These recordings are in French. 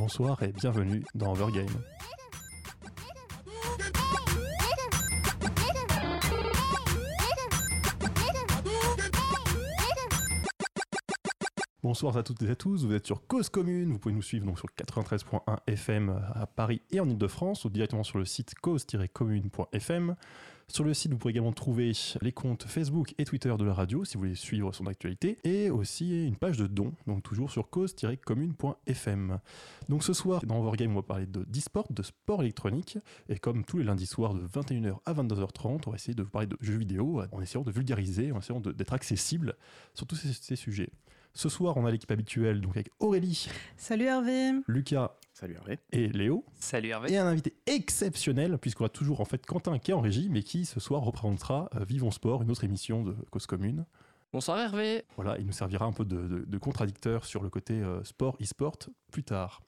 Bonsoir et bienvenue dans Overgame. Bonsoir à toutes et à tous, vous êtes sur Cause Commune, vous pouvez nous suivre donc sur 93.1 FM à Paris et en Ile-de-France ou directement sur le site cause-commune.fm. Sur le site, vous pourrez également trouver les comptes Facebook et Twitter de la radio si vous voulez suivre son actualité et aussi une page de dons, donc toujours sur cause-commune.fm. Donc ce soir, dans Overgame, on va parler de d'e-sport, de sport électronique et comme tous les lundis soirs de 21h à 22h30, on va essayer de vous parler de jeux vidéo en essayant de vulgariser, en essayant d'être accessible sur tous ces, ces sujets. Ce soir, on a l'équipe habituelle, donc avec Aurélie. Salut Hervé. Lucas. Salut Hervé. Et Léo. Salut Hervé. Et un invité exceptionnel, puisqu'on a toujours en fait Quentin qui est en régie, mais qui ce soir représentera euh, Vivons Sport, une autre émission de Cause Commune. Bonsoir Hervé. Voilà, il nous servira un peu de, de, de contradicteur sur le côté euh, sport, e-sport plus tard.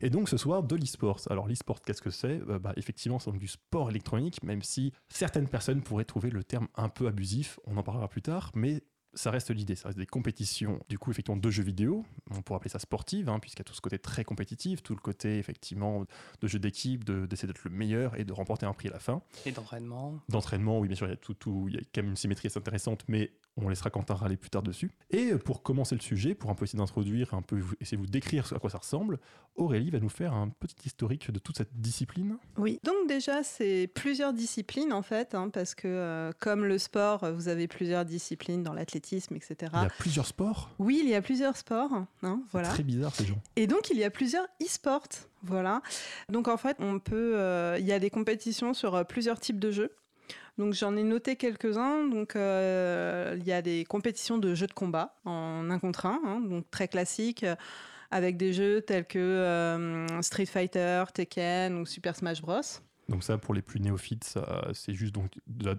Et donc ce soir, de l'e-sport. Alors l'e-sport, qu'est-ce que c'est? Euh, bah, Effectivement, c'est donc du sport électronique, même si certaines personnes pourraient trouver le terme un peu abusif, on en parlera plus tard, mais ça reste l'idée, ça reste des compétitions, du coup, effectivement, de jeux vidéo. On pourrait appeler ça sportive, hein, puisqu'il y a tout ce côté très compétitif, tout le côté, effectivement, de jeu d'équipe, d'essayer d'être le meilleur et de remporter un prix à la fin. Et d'entraînement. D'entraînement, oui, bien sûr, il y a tout, tout, il y a quand même une symétrie assez intéressante, mais on laissera Quentin râler plus tard dessus. Et pour commencer le sujet, pour un peu essayer d'introduire, un peu essayer de vous décrire à quoi ça ressemble, Aurélie va nous faire un petit historique de toute cette discipline. Oui, donc déjà, c'est plusieurs disciplines en fait, hein, parce que euh, comme le sport, vous avez plusieurs disciplines dans l'athlétisme, etc. Il y a plusieurs sports? Oui, il y a plusieurs sports. Hein, voilà. Très bizarre ces gens. Et donc, il y a plusieurs e-sports. Voilà. Donc, en fait, on peut. Euh, il y a des compétitions sur euh, plusieurs types de jeux. Donc j'en ai noté quelques-uns. Donc euh, il y a des compétitions de jeux de combat en un contre un, hein, donc très classiques, euh, avec des jeux tels que euh, Street Fighter, Tekken ou Super Smash Bros. Donc ça, pour les plus néophytes, c'est juste donc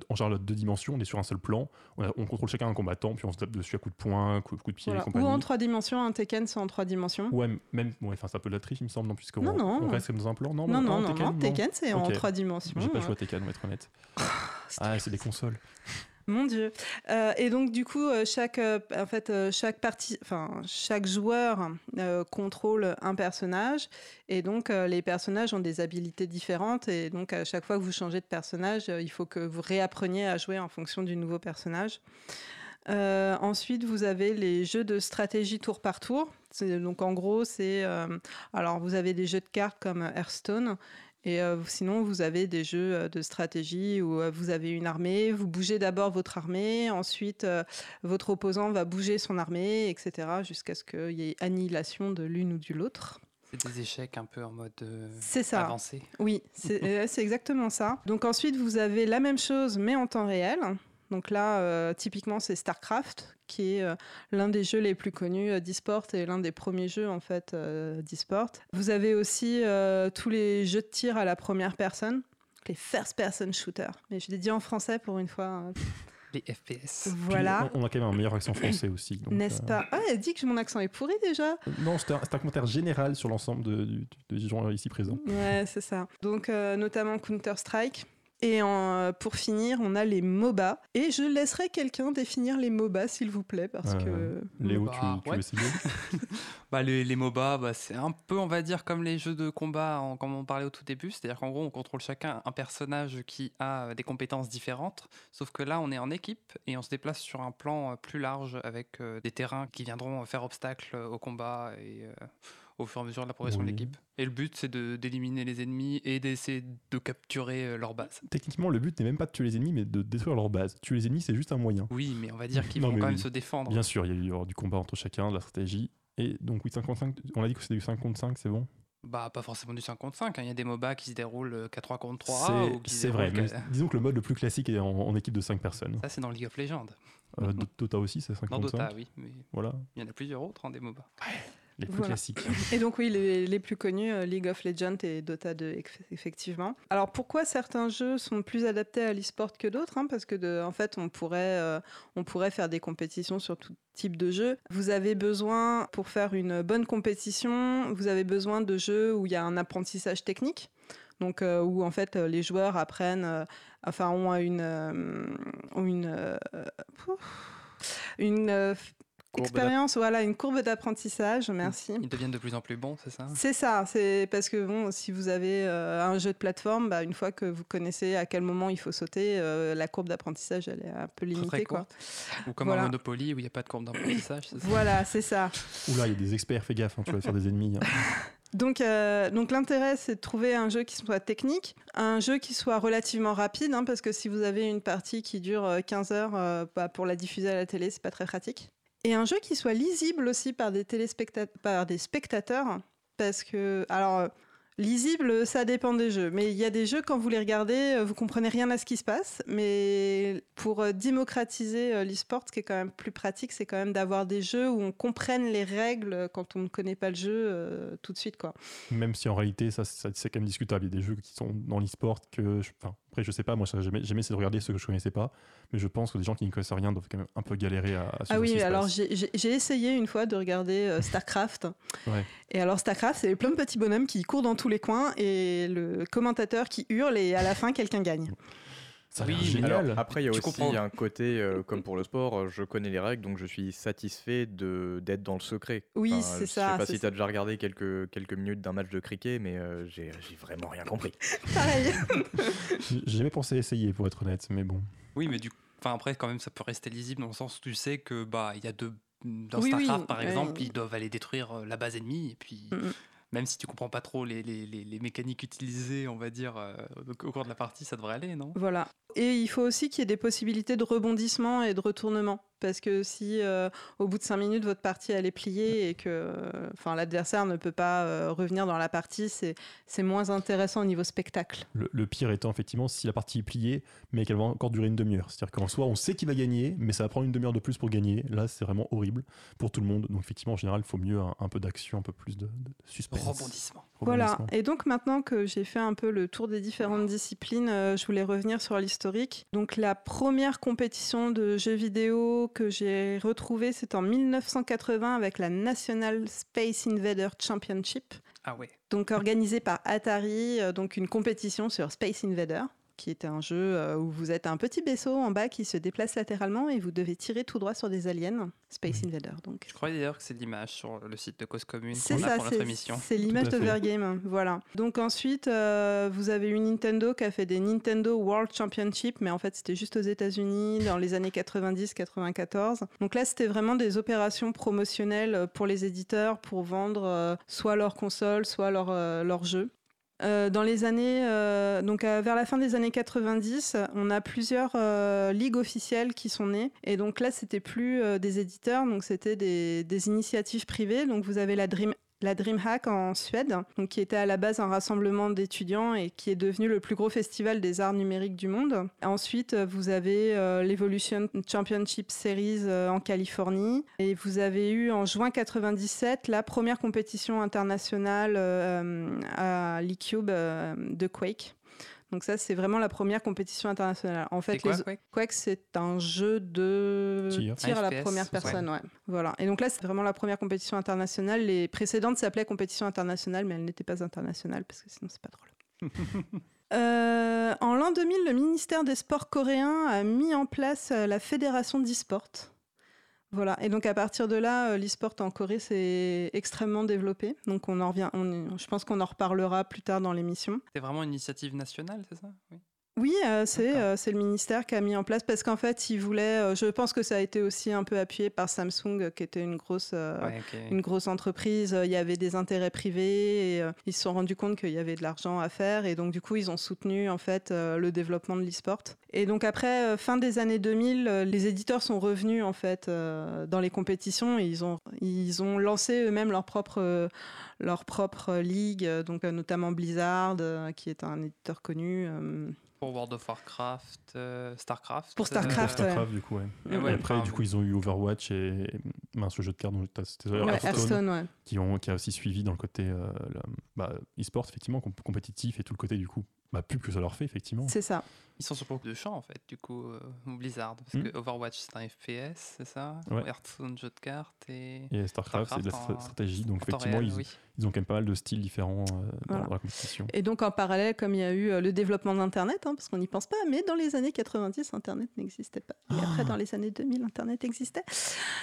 en général deux dimensions. On est sur un seul plan. On, a, on, contrôle chacun un combattant, puis on se tape dessus à coups de poing, coups coup de pied voilà. et compagnie. Ou en trois dimensions. Un Tekken, c'est en trois dimensions. Ouais, même. Ouais, enfin, c'est un peu de la triche, il me semble, non, puisque non, on, non. on reste comme dans un plan. Non, non, non, non, Tekken, c'est okay. en trois dimensions. J'ai pas joué à Tekken, on va être honnête. ah, c'est des consoles. Mon Dieu. Euh, et donc du coup, chaque, euh, en fait, euh, chaque partie, enfin, chaque joueur euh, contrôle un personnage, et donc euh, les personnages ont des habilités différentes, et donc à chaque fois que vous changez de personnage, euh, il faut que vous réappreniez à jouer en fonction du nouveau personnage. Euh, ensuite, vous avez les jeux de stratégie tour par tour. Donc en gros, c'est alors vous avez des jeux de cartes comme Hearthstone. Et euh, sinon, vous avez des jeux de stratégie où euh, vous avez une armée, vous bougez d'abord votre armée, ensuite euh, votre opposant va bouger son armée, etc., jusqu'à ce qu'il y ait annihilation de l'une ou de l'autre. C'est des échecs un peu en mode c'est ça. avancé. Oui, c'est exactement ça. Donc ensuite, vous avez la même chose, mais en temps réel. Donc là, euh, typiquement, c'est StarCraft, qui est euh, l'un des jeux les plus connus euh, d'e-sport et l'un des premiers jeux en fait euh, d'e-sport. Vous avez aussi euh, tous les jeux de tir à la première personne, les first-person shooters. Mais je l'ai dit en français pour une fois. hein. Les FPS. Voilà. Puis, on, a quand même un meilleur accent français aussi. N'est-ce pas? Ah, elle dit que mon accent est pourri déjà Non, c'est un, un, commentaire général sur l'ensemble de, de, des gens ici présents. Ouais, c'est ça. Donc, euh, notamment Counter-Strike. Et en, pour finir, on a les MOBA. Et je laisserai quelqu'un définir les MOBA, s'il vous plaît, parce euh, que... Léo, tu, tu ouais. veux essayer bah, les, les MOBA, bah, c'est un peu, on va dire, comme les jeux de combat, en, comme on parlait au tout début. C'est-à-dire qu'en gros, on contrôle chacun un personnage qui a des compétences différentes. Sauf que là, on est en équipe et on se déplace sur un plan plus large avec euh, des terrains qui viendront faire obstacle au combat et... Euh, au fur et à mesure de la progression oui. de l'équipe. Et le but, c'est d'éliminer les ennemis et d'essayer de capturer euh, leur base. Techniquement, le but n'est même pas de tuer les ennemis, mais de détruire leur base. Tuer les ennemis, c'est juste un moyen. Oui, mais on va dire qu'ils vont quand oui. même se défendre. Bien sûr, il y a eu du combat entre chacun, de la stratégie. Et donc, oui, 5 contre 5, on a dit que c'était du 5 contre 5, c'est bon? Bah, pas forcément du 5 contre 5. Il hein. y a des MOBA qui se déroulent 4 contre 3. C'est vrai. Mais disons que le mode le plus classique est en, en équipe de 5 personnes. Ça, c'est dans League of Legends. Euh, Dota aussi, c'est 5 dans contre 5. Dans Dota, oui. Mais voilà. Il y en a plusieurs autres, hein, des MOBA. Ouais. Les plus voilà. classiques. Et donc oui, les, les plus connus, euh, League of Legends et Dota 2, effectivement. Alors pourquoi certains jeux sont plus adaptés à l'e-sport que d'autres hein Parce que de, en fait, on pourrait, euh, on pourrait faire des compétitions sur tout type de jeu. Vous avez besoin, pour faire une bonne compétition, vous avez besoin de jeux où il y a un apprentissage technique. Donc euh, où en fait les joueurs apprennent, euh, enfin ont une, une, une expérience, voilà, une courbe d'apprentissage, merci. Ils deviennent de plus en plus bons, c'est ça? C'est ça, c'est parce que bon, si vous avez euh, un jeu de plateforme, bah, une fois que vous connaissez à quel moment il faut sauter, euh, la courbe d'apprentissage, elle est un peu limitée. Très, très quoi. Ou comme Voilà. un Monopoly où il n'y a pas de courbe d'apprentissage, c'est ça? Voilà, c'est ça. Oula, il y a des experts, fais gaffe, hein, tu vas faire des ennemis. hein. Donc, euh, donc l'intérêt, c'est de trouver un jeu qui soit technique, un jeu qui soit relativement rapide, hein, parce que si vous avez une partie qui dure euh, 15 heures, euh, bah, pour la diffuser à la télé, c'est pas très pratique. Et un jeu qui soit lisible aussi par des téléspectateurs, par des spectateurs, parce que alors lisible, ça dépend des jeux, mais il y a des jeux quand vous les regardez, vous comprenez rien à ce qui se passe, mais pour euh, démocratiser euh, l'e-sport, ce qui est quand même plus pratique, c'est quand même d'avoir des jeux où on comprenne les règles quand on ne connaît pas le jeu euh, tout de suite, quoi. Même si en réalité, ça, c'est quand même discutable. Il y a des jeux qui sont dans l'e-sport que. Enfin, après, je sais pas, moi, j'ai jamais, jamais essayé de regarder ceux que je connaissais pas, mais je pense que des gens qui ne connaissent rien doivent quand même un peu galérer à, à Ah oui, alors j'ai essayé une fois de regarder euh, StarCraft. Ouais. Et alors StarCraft, c'est plein de petits bonhommes qui courent dans tous les coins et le commentateur qui hurle et à la fin quelqu'un gagne. Ça Oui, mais génial. Alors, après, il y a Tu aussi comprends. un côté, euh, comme pour le sport, euh, je connais les règles, donc je suis satisfait de- d'être dans le secret. Oui, Enfin, c'est Je ça, sais pas si tu as déjà regardé quelques, quelques minutes d'un match de cricket, mais euh, j'ai j'ai vraiment rien compris. Pareil. J'ai jamais pensé essayer, pour être honnête, mais bon. Oui, mais du enfin après quand même ça peut rester lisible dans le sens où tu sais que bah il y a deux dans Oui, oui, Starcraft par ouais. exemple, ils doivent aller détruire euh, la base ennemie et puis Mm, mm. Même si tu comprends pas trop les, mécaniques utilisées, on va dire euh, au au cours de la partie, ça devrait aller, non? Voilà. Et il faut aussi qu'il y ait des possibilités de rebondissement et de retournement. Parce que si euh, au bout de 5 minutes votre partie elle est pliée et que euh, enfin l'adversaire ne peut pas euh, revenir dans la partie, c'est c'est moins intéressant au niveau spectacle. Le, le pire étant effectivement si la partie est pliée, mais qu'elle va encore durer une demi-heure. C'est-à-dire qu'en soi, on sait qu'il va gagner, mais ça va prendre une demi-heure de plus pour gagner. Là, c'est vraiment horrible pour tout le monde. Donc effectivement, en général, il faut mieux un, un peu d'action, un peu plus de, de suspense. Rebondissement. Voilà. Et donc maintenant que j'ai fait un peu le tour des différentes disciplines, euh, je voulais revenir sur l'historique. Donc la première compétition de jeux vidéo que j'ai retrouvée, c'est en 1980 avec la National Space Invader Championship, Ah ouais. donc organisée par Atari, euh, donc une compétition sur Space Invader qui était un jeu euh, où vous êtes un petit vaisseau en bas qui se déplace latéralement et vous devez tirer tout droit sur des aliens. Space Oui. Invader, donc. Je crois d'ailleurs que c'est l'image sur le site de Cause Commune C'est qu'on a ça, pour notre c'est émission. c'est l'image Tout à de fait. Vergame. Voilà. Donc ensuite, euh, vous avez eu Nintendo qui a fait des Nintendo World Championship, mais en fait c'était juste aux États-Unis dans les années 90-94. Donc là, c'était vraiment des opérations promotionnelles pour les éditeurs pour vendre euh, soit leurs consoles, soit leurs euh, leurs jeux. Euh, dans les années, euh, donc euh, vers la fin des années 90, on a plusieurs ligues officielles qui sont nées. Et donc là, c'était plus des éditeurs, donc c'était des initiatives privées. Donc vous avez la Dream la DreamHack en Suède, donc qui était à la base un rassemblement d'étudiants et qui est devenu le plus gros festival des arts numériques du monde. Ensuite, vous avez euh, l'Evolution Championship Series euh, en Californie et vous avez eu en juin 97 la première compétition internationale euh, à l'E-Cube de Quake. Donc ça, c'est vraiment la première compétition internationale. En fait, quoi, les- Quake Quake, c'est un jeu de Tir. à la FPS, première personne, ouais. Voilà. Et donc là, c'est vraiment la première compétition internationale. Les précédentes s'appelaient compétition internationale, mais elles n'étaient pas internationales parce que sinon c'est pas drôle. Euh, en l'an 2000, le ministère des Sports coréen a mis en place euh, la fédération d'e-sport. Voilà. Et donc à partir de là, euh, l'e-sport en Corée s'est extrêmement développé. Donc on en revient. je pense qu'on en reparlera plus tard dans l'émission. C'est vraiment une initiative nationale, c'est ça? Oui. Oui, euh, c'est euh, c'est le ministère qui a mis en place parce qu'en fait, ils voulaient. euh, je pense que ça a été aussi un peu appuyé par Samsung, qui était une grosse, Ouais, une grosse entreprise. Il y avait des intérêts privés et ils se sont rendus compte qu'il y avait de l'argent à faire et donc du coup, ils ont soutenu en fait le développement de l'e-sport. Et donc après, fin des années 2000, euh, les éditeurs sont revenus en fait dans les compétitions et ils ont ils ont lancé eux-mêmes leur propre leur propre ligue, donc notamment Blizzard, qui est un éditeur connu. Euh, Pour World of Warcraft, euh, Starcraft. Pour Starcraft, Pour ouais. Starcraft, du coup, ouais. Et ouais, après, enfin, du coup, ils ont eu Overwatch et mince, le jeu de cartes dont c'était ouais, Hearthstone, Hearthstone, ouais. qui, ont, qui a aussi suivi dans le côté euh, bah, e-sport, effectivement, com- compétitif et tout le côté, du coup, bah, pub que ça leur fait, effectivement. C'est ça. Ils sont sur beaucoup de champs en fait, du coup, euh, Blizzard. Parce Hmm. que Overwatch c'est un FPS, c'est ça Ouais. Hearthstone, jeu de cartes et. Et StarCraft, c'est de la en- stratégie, donc effectivement, réel, ils, oui. ils ont quand même pas mal de styles différents euh, dans, Voilà. dans la compétition. Et donc en parallèle, comme il y a eu euh, le développement d'Internet, hein, parce qu'on n'y pense pas, mais dans les années 90, Internet n'existait pas. Et après, dans les années 2000, Internet existait.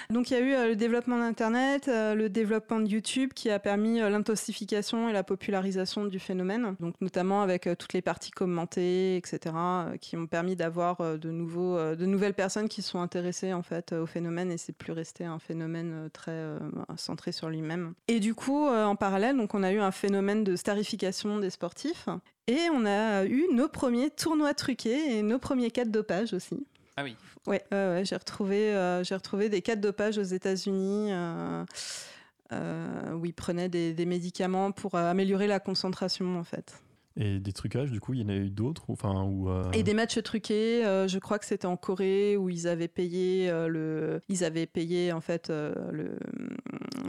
Donc il y a eu euh, le développement d'Internet, euh, le développement de YouTube qui a permis euh, l'intensification et la popularisation du phénomène. Donc notamment avec euh, toutes les parties commentées, etc., euh, qui ont permis d'avoir euh, de, nouveaux, euh, de nouvelles personnes qui sont intéressées en fait au phénomène et c'est plus resté un phénomène très euh, centré sur lui-même. Et du coup, en parallèle, donc on a eu un phénomène de starification des sportifs et on a eu nos premiers tournois truqués et nos premiers cas de dopage aussi. Ah oui. Ouais, j'ai retrouvé, euh, j'ai retrouvé des cas de dopage aux États-Unis. euh, où ils prenaient des, des médicaments pour améliorer la concentration en fait. Et des trucages, du coup, il y en a eu d'autres enfin, ou, euh, Et des matchs truqués, euh, je crois que c'était en Corée où ils avaient payé euh, le, ils avaient payé en fait euh, le,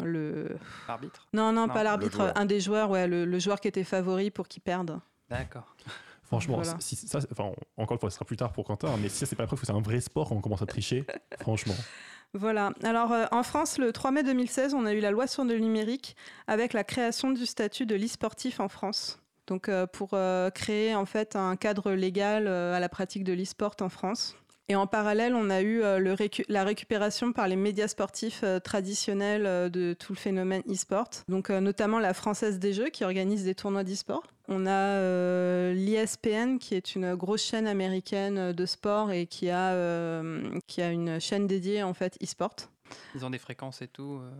le, Arbitre non non, Non, pas le l'arbitre, un des joueurs, ouais, le, le joueur qui était favori pour qu'il perde. D'accord. Franchement, Voilà. si, ça, enfin, encore une fois, ce sera plus tard pour Quentin, mais si ça, c'est pas la preuve que c'est un vrai sport quand on commence à tricher, franchement. Voilà. Alors euh, en France, le 3 mai 2016, on a eu la loi sur le numérique avec la création du statut de l'e-sportif en France. Donc euh, pour euh, créer en fait un cadre légal euh, à la pratique de l'e-sport en France. Et en parallèle, on a eu la récupération par les médias sportifs traditionnels de tout le phénomène e-sport. Donc notamment la Française des Jeux qui organise des tournois d'e-sport. On a l'ISPN qui est une grosse chaîne américaine de sport et qui a, qui a une chaîne dédiée en fait e-sport. Ils ont des fréquences et tout. euh,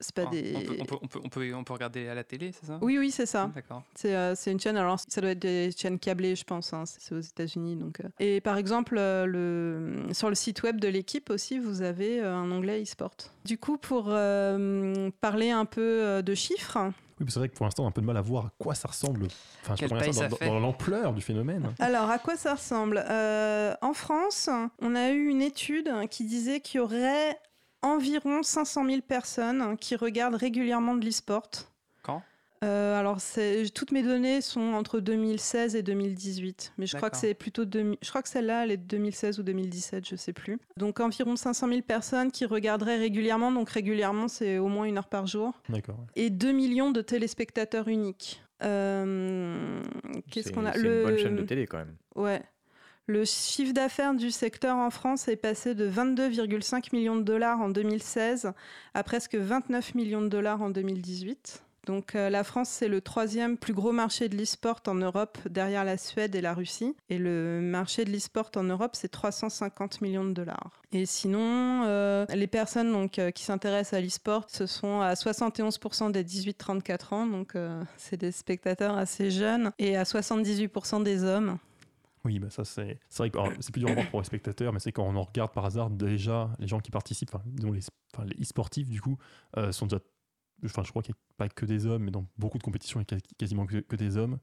C'est pas enfin, des... on, peut, on, peut, on, peut, on, peut, on peut regarder à la télé, c'est ça? Oui, oui, c'est ça. D'accord. C'est euh, c'est une chaîne, alors ça doit être des chaînes câblées, je pense, hein, c'est aux États-Unis. Donc, euh. Et par exemple, euh, le, sur le site web de l'équipe aussi, vous avez euh, un onglet e-sport. Du coup, pour euh, parler un peu euh, de chiffres, Oui, c'est vrai que pour l'instant, on a un peu de mal à voir à quoi ça ressemble. Enfin, je ça dans, dans l'ampleur du phénomène. alors à quoi ça ressemble? Euh, En France, on a eu une étude qui disait qu'il y aurait environ 500 000 personnes qui regardent régulièrement de l'e-sport. Quand? Euh, alors, toutes mes données sont entre 2016 et 2018, mais je crois que c'est plutôt demi- je crois que celle-là, elle est de 2016 ou 2017, je sais plus. Donc environ 500 000 personnes qui regarderaient régulièrement, donc régulièrement c'est au moins une heure par jour, D'accord. ouais. et 2 millions de téléspectateurs uniques. Euh, Qu'est-ce qu'on a? C'est une bonne chaîne de télé quand même. Ouais. Le chiffre d'affaires du secteur en France est passé de 22,5 millions de dollars en 2016 à presque 29 millions de dollars en 2018. Donc euh, la France, c'est le troisième plus gros marché de l'e-sport en Europe, derrière la Suède et la Russie. Et le marché de l'e-sport en Europe, c'est 350 millions de dollars. Et sinon, euh, les personnes donc, euh, qui s'intéressent à l'e-sport, ce sont à 71% des 18-34 ans, donc c'est des spectateurs assez jeunes, et à 78% des hommes. Oui, bah ça c'est vrai que c'est plus dur à voir pour les spectateurs, mais c'est quand on en regarde par hasard déjà les gens qui participent, enfin, les, e-sportifs du coup, euh, sont déjà, enfin je crois qu'il n'y a pas que des hommes, mais dans beaucoup de compétitions il y a quasi- quasiment que, que des hommes.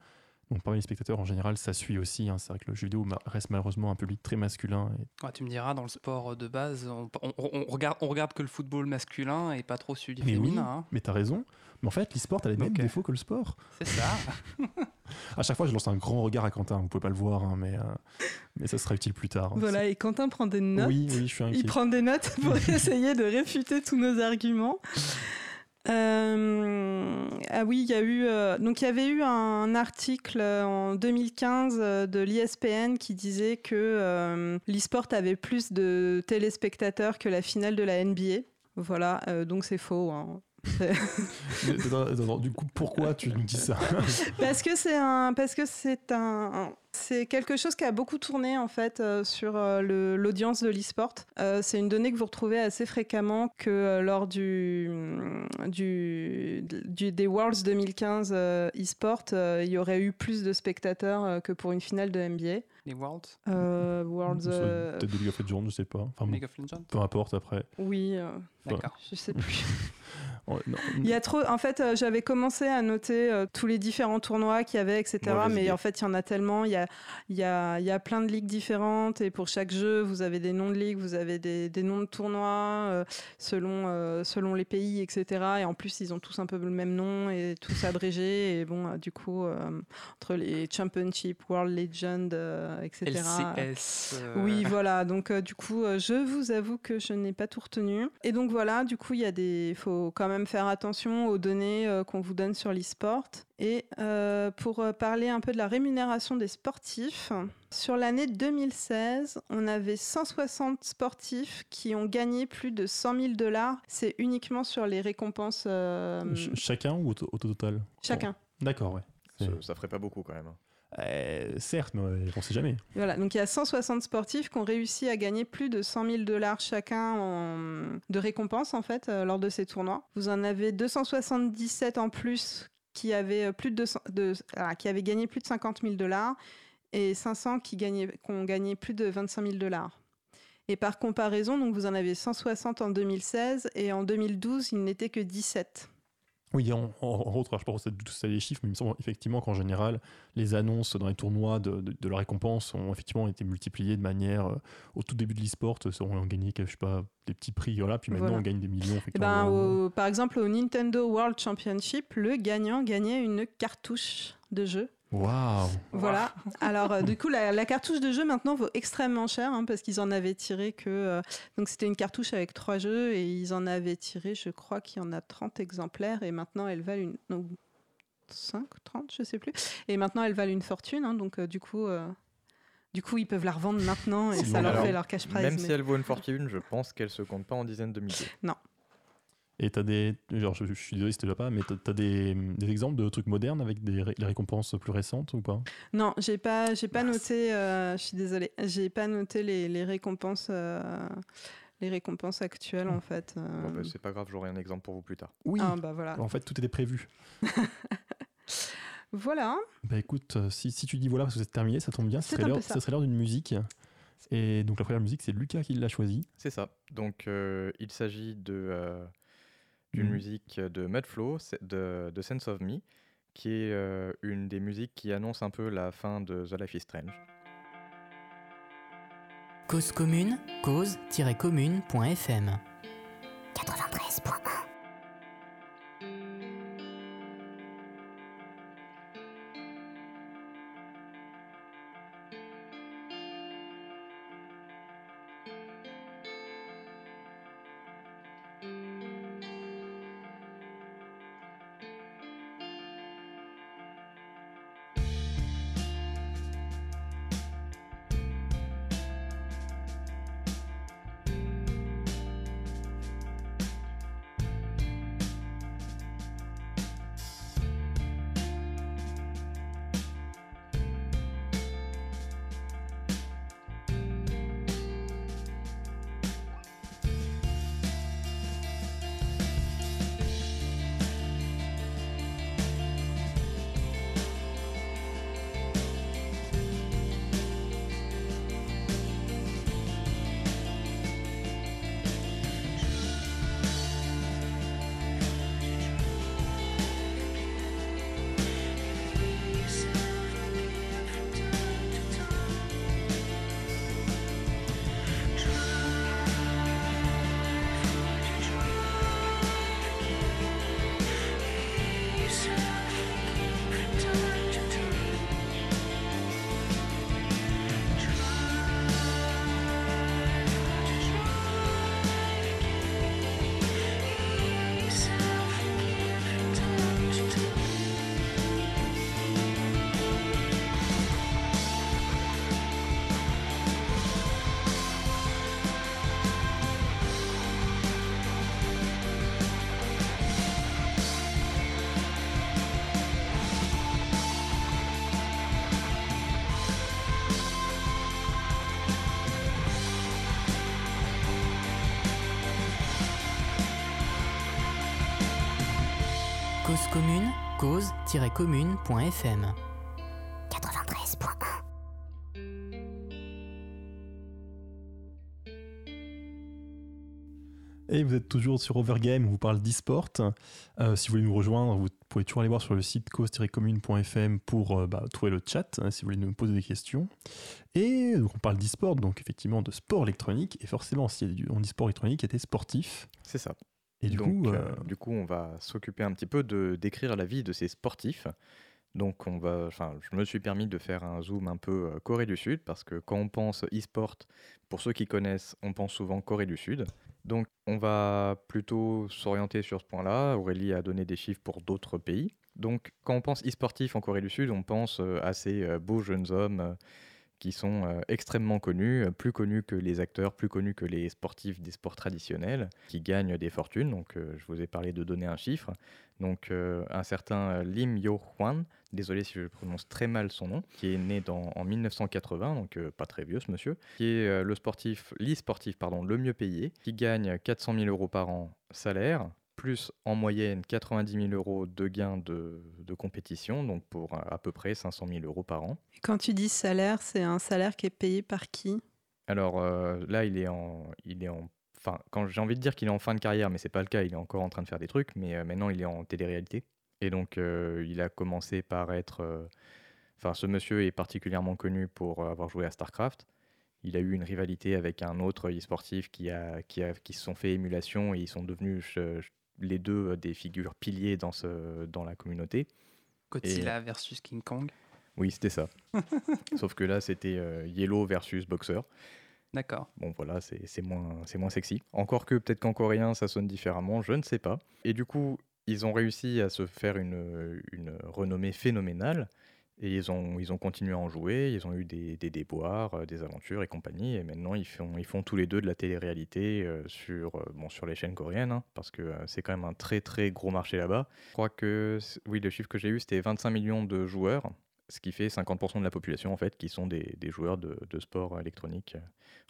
Donc parmi les spectateurs en général, ça suit aussi. hein. C'est vrai que le jeu vidéo reste malheureusement un public très masculin. Et... Ouais, tu me diras, dans le sport de base, on, on- on regarde, on regarde que le football masculin et pas trop celui Mais oui, féminin. hein. mais t'as raison. Mais en fait, l'e-sport a les mêmes défauts que le sport. C'est ça. À chaque fois, je lance un grand regard à Quentin. Vous pouvez pas le voir, hein, mais, euh, mais ça sera utile plus tard. Voilà, et Quentin prend des notes. Oui, oui, je suis inquiet. Il prend des notes pour essayer de réfuter tous nos arguments. Euh, ah oui, il y a eu euh, donc il y avait eu un article en 2015 euh, de l'ISPN qui disait que euh, l'e-sport avait plus de téléspectateurs que la finale de la NBA. Voilà, donc c'est faux. hein. Du coup, pourquoi tu nous dis ça parce que c'est un parce que c'est un c'est quelque chose qui a beaucoup tourné en fait euh, sur euh, le- l'audience de l'e-sport. Euh, c'est une donnée que vous retrouvez assez fréquemment que euh, lors du, du, du- des Worlds 2015 euh, e-sport, euh, il y aurait eu plus de spectateurs euh, que pour une finale de NBA. Les Worlds, Euh, Worlds, euh, Peut-être de League of Legends, je sais pas. Enfin, League of Legends? peu importe après. oui, euh, D'accord. je sais plus. Non, Il y a trop. En fait, euh, j'avais commencé à noter euh, tous les différents tournois qu'il y avait, etc. Mauvaise mais idée. en fait, il y en a tellement. Il y a, il y, a, il y a plein de ligues différentes. Et pour chaque jeu, vous avez des noms de ligues, vous avez des, des noms de tournois euh, selon, selon les pays, etc. Et en plus, ils ont tous un peu le même nom et tous abrégés. Et bon, du coup, entre les Championship, World Legend, etc. LCS. Oui, voilà. Donc, du coup, je vous avoue que je n'ai pas tout retenu. Et donc, voilà, du coup, il y a des. faut quand même faire attention aux données euh, qu'on vous donne sur l'e-sport. Et euh, pour euh, parler un peu de la rémunération des sportifs, sur l'année 2016, on avait 160 sportifs qui ont gagné plus de 100 000 dollars. C'est uniquement sur les récompenses euh, ch- chacun ou au, au total? Chacun. D'accord, ouais. Ça, ça ferait pas beaucoup quand même. Euh, certes, mais on sait jamais. Voilà, donc il y a 160 sportifs qui ont réussi à gagner plus de 100 000 dollars chacun en- de récompenses en fait euh, lors de ces tournois. Vous en avez 277 en plus qui avaient euh, plus de, 200 de- ah, qui avaient gagné plus de 50 000 dollars et 500 qui, gagnaient, qui ont gagné plus de 25 000 dollars. Et par comparaison, donc vous en avez 160 en 2016 et en 2012, il n'était que 17. Oui, en, en, je pense que c'est ça les chiffres, mais il me semble effectivement qu'en général, les annonces dans les tournois de, de, de la récompense ont effectivement été multipliées de manière. euh, au tout début de l'e-sport, euh, on gagné, je sais pas, des petits prix, voilà, puis maintenant Voilà. on gagne des millions. Eh ben, au- par exemple, au Nintendo World Championship, le gagnant gagnait une cartouche de jeu Waouh Voilà. Alors, euh, du coup, la, la cartouche de jeu maintenant vaut extrêmement cher hein, parce qu'ils en avaient tiré que. euh, donc, c'était une cartouche avec trois jeux et ils en avaient tiré, je crois qu'il y en a 30 exemplaires et maintenant elles valent une. non, 5, 30, je sais plus. Et maintenant elles valent une fortune. hein, donc, euh, du coup. euh, du coup, ils peuvent la revendre maintenant et ça bon. leur Alors, fait leur cash prize. Même mais- si elle vaut une fortune, je pense qu'elle se compte pas en dizaines de milliers. Et t'as des. Genre, je, je suis désolé, c'était déjà pas, mais t'as as des, des exemples de trucs modernes avec des ré- les récompenses plus récentes ou pas? Non, j'ai pas, j'ai pas noté. euh, je suis désolée, j'ai pas noté les, les récompenses, euh, les récompenses actuelles en fait. euh. Bon, bah, c'est pas grave, j'aurai un exemple pour vous plus tard. Oui ah bah voilà. En fait, tout était prévu. Voilà. Bah écoute, euh, si, si tu dis voilà parce que c'est terminé, ça tombe bien, ce C'est serait l'heure ça. ce serait l'heure d'une musique. Et donc la première musique, c'est Lucas qui l'a choisie. C'est ça. Donc, euh, il s'agit de, euh, d'une Mhm. musique de Mudflow, de, de Sense of Me, qui est euh, une des musiques qui annonce un peu la fin de The Life is Strange. Cause commune, cause-commune.fm 93.1 cause-commune.fm 93.1 Et vous êtes toujours sur Overgame, on vous parle d'e-sport. Euh, si vous voulez nous rejoindre, vous pouvez toujours aller voir sur le site cause-commune.fm pour euh, bah, trouver le chat, hein, si vous voulez nous poser des questions. Et donc on parle d'e-sport, donc effectivement de sport électronique. Et forcément, si on dit sport électronique, il était sportif. C'est ça. Et du Donc, coup, euh, euh, du coup, on va s'occuper un petit peu de décrire la vie de ces sportifs. Donc, on va, enfin, je me suis permis de faire un zoom un peu euh, Corée du Sud parce que quand on pense e-sport, pour ceux qui connaissent, on pense souvent Corée du Sud. Donc, on va plutôt s'orienter sur ce point-là. Aurélie a donné des chiffres pour d'autres pays. Donc, quand on pense e-sportif en Corée du Sud, on pense à ces beaux jeunes hommes qui sont euh, extrêmement connus, euh, plus connus que les acteurs, plus connus que les sportifs des sports traditionnels, qui gagnent des fortunes. Donc, euh, je vous ai parlé de donner un chiffre. Donc, un certain Lim Yo-hwan, désolé si je prononce très mal son nom, qui est né en 1980, donc pas très vieux ce monsieur, qui est le sportif, l'e-sportif pardon, le mieux payé, qui gagne 400 000 euros par an salaire, plus en moyenne 90 000 euros de gains de, de compétition, donc pour euh, à peu près 500 000 euros par an. Et Quand tu dis salaire, c'est un salaire qui est payé par qui? Alors euh, là, il est en, il est en, enfin, quand j'ai envie de dire qu'il est en fin de carrière, mais c'est pas le cas. Il est encore en train de faire des trucs, mais euh, maintenant il est en télé-réalité. Et donc euh, il a commencé par être, euh, enfin, ce monsieur est particulièrement connu pour avoir joué à Starcraft. Il a eu une rivalité avec un autre e-sportif qui a, qui a, qui se sont fait émulation et ils sont devenus les deux euh, des figures piliers dans ce, dans la communauté. Godzilla versus King Kong. Oui, c'était ça. Sauf que là, c'était euh, Yellow versus Boxer. D'accord. Bon voilà, c'est moins, moins sexy. Encore que peut-être qu'en coréen ça sonne différemment, je ne sais pas. Et du coup, ils ont réussi à se faire une, une renommée phénoménale. Et ils ont, ils ont continué à en jouer, ils ont eu des, des déboires, euh, des aventures et compagnie. Et maintenant, ils font, ils font tous les deux de la télé-réalité euh, sur, euh, bon, sur les chaînes coréennes, hein, parce que c'est quand même un très très gros marché là-bas. Je crois que, oui, le chiffre que j'ai eu, c'était 25 millions de joueurs, ce qui fait 50% de la population, en fait, qui sont des, des joueurs de, de sport électronique